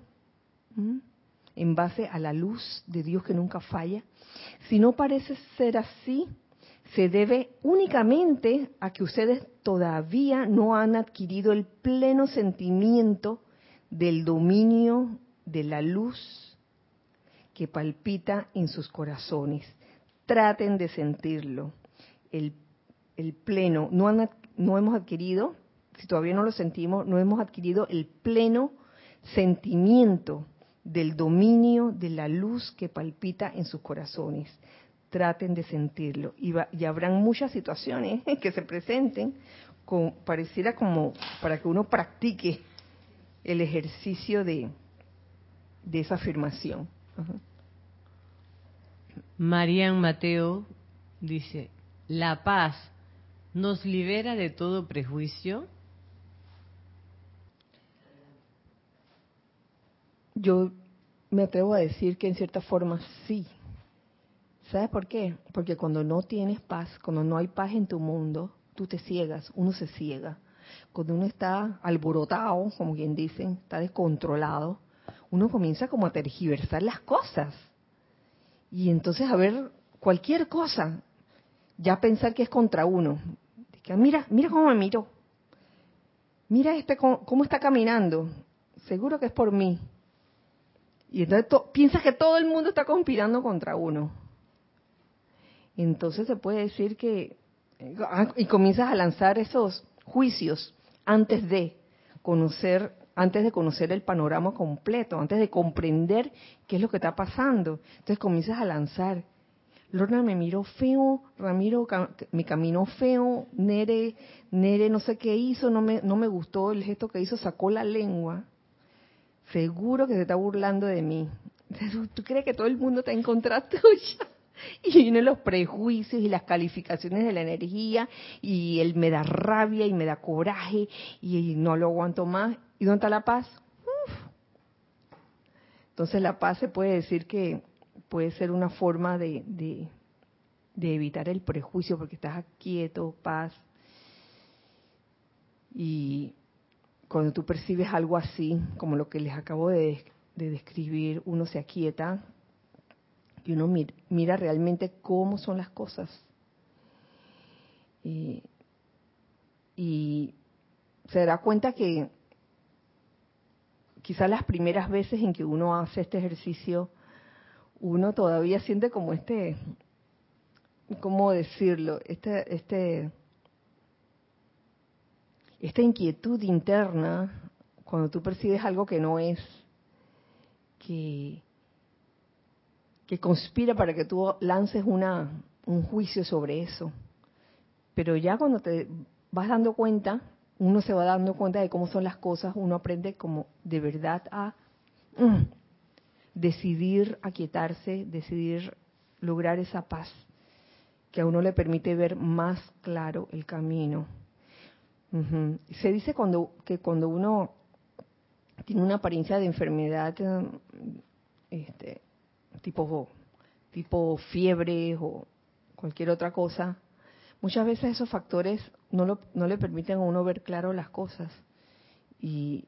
en base a la luz de Dios que nunca falla? Si no parece ser así, se debe únicamente a que ustedes todavía no han adquirido el pleno sentimiento del dominio de la luz que palpita en sus corazones. Traten de sentirlo. El, pleno, no, hemos adquirido, si todavía no lo sentimos, no hemos adquirido el pleno sentimiento del dominio de la luz que palpita en sus corazones. Traten de sentirlo. Y, y habrán muchas situaciones que se presenten, con, pareciera como para que uno practique el ejercicio de, de esa afirmación. Marian Mateo dice, la paz nos libera de todo prejuicio. Yo me atrevo a decir que en cierta forma sí. ¿Sabes por qué? Porque cuando no tienes paz, cuando no hay paz en tu mundo, tú te ciegas, uno se ciega cuando uno está alborotado, como quien dicen, está descontrolado, uno comienza como a tergiversar las cosas. Y entonces a ver cualquier cosa, ya pensar que es contra uno. mira, mira cómo me miro. Mira este cómo, está caminando. Seguro que es por mí. Y entonces piensas que todo el mundo está conspirando contra uno. Entonces se puede decir que ah, y comienzas a lanzar esos juicios antes de conocer antes de conocer el panorama completo, antes de comprender qué es lo que está pasando. Entonces comienzas a lanzar. Lorna me miró feo, Ramiro me caminó feo, Nere, Nere no sé qué hizo, no me, no me gustó el gesto que hizo, sacó la lengua. Seguro que se está burlando de mí. ¿Tú crees que todo el mundo está en contra tuya? y vienen los prejuicios y las calificaciones de la energía y él me da rabia y me da coraje y no lo aguanto más. ¿Y dónde está la paz? Entonces la paz se puede decir que puede ser una forma de, de, de evitar el prejuicio porque estás quieto, paz. Y cuando tú percibes algo así, como lo que les acabo de, de describir, uno se aquieta, y uno mira, realmente cómo son las cosas. Y, se da cuenta que quizás las primeras veces en que uno hace este ejercicio, uno todavía siente como este, ¿cómo decirlo? Este, este, esta inquietud interna cuando tú percibes algo que no es, que, conspira para que tú lances una, un juicio sobre eso. Pero ya cuando te vas dando cuenta, uno se va dando cuenta de cómo son las cosas, uno aprende como de verdad a mm, decidir aquietarse, decidir lograr esa paz que a uno le permite ver más claro el camino. Se dice cuando que cuando uno tiene una apariencia de enfermedad, este, tipo, tipo fiebre o cualquier otra cosa, muchas veces esos factores no, no le permiten a uno ver claro las cosas. Y,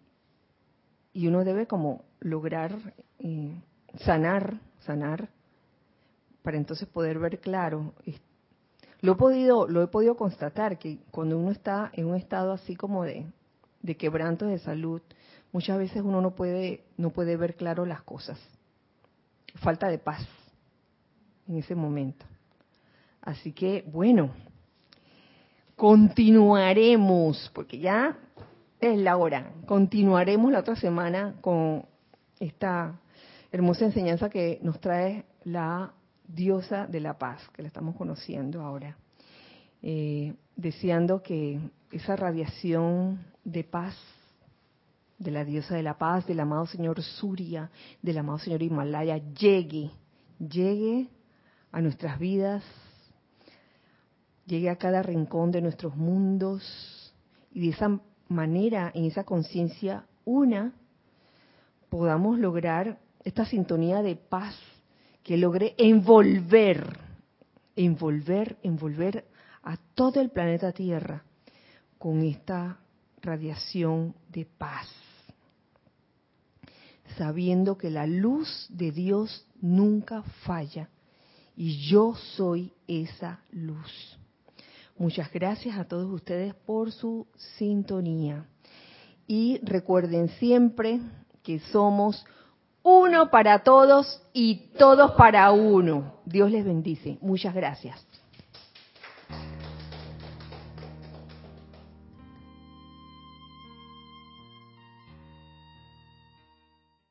y uno debe como lograr eh, sanar, sanar, para entonces poder ver claro. Lo he podido, lo he podido constatar que cuando uno está en un estado así como de, de quebranto de salud, muchas veces uno no puede, no puede ver claro las cosas falta de paz en ese momento. Así que, bueno, continuaremos, porque ya es la hora, continuaremos la otra semana con esta hermosa enseñanza que nos trae la diosa de la paz, que la estamos conociendo ahora, eh, deseando que esa radiación de paz de la diosa de la paz, del amado Señor Surya, del amado Señor Himalaya, llegue, llegue a nuestras vidas, llegue a cada rincón de nuestros mundos y de esa manera, en esa conciencia una, podamos lograr esta sintonía de paz, que logre envolver, envolver, envolver a todo el planeta Tierra con esta radiación de paz, sabiendo que la luz de Dios nunca falla y yo soy esa luz. Muchas gracias a todos ustedes por su sintonía. Y recuerden siempre que somos uno para todos y todos para uno. Dios les bendice. Muchas gracias.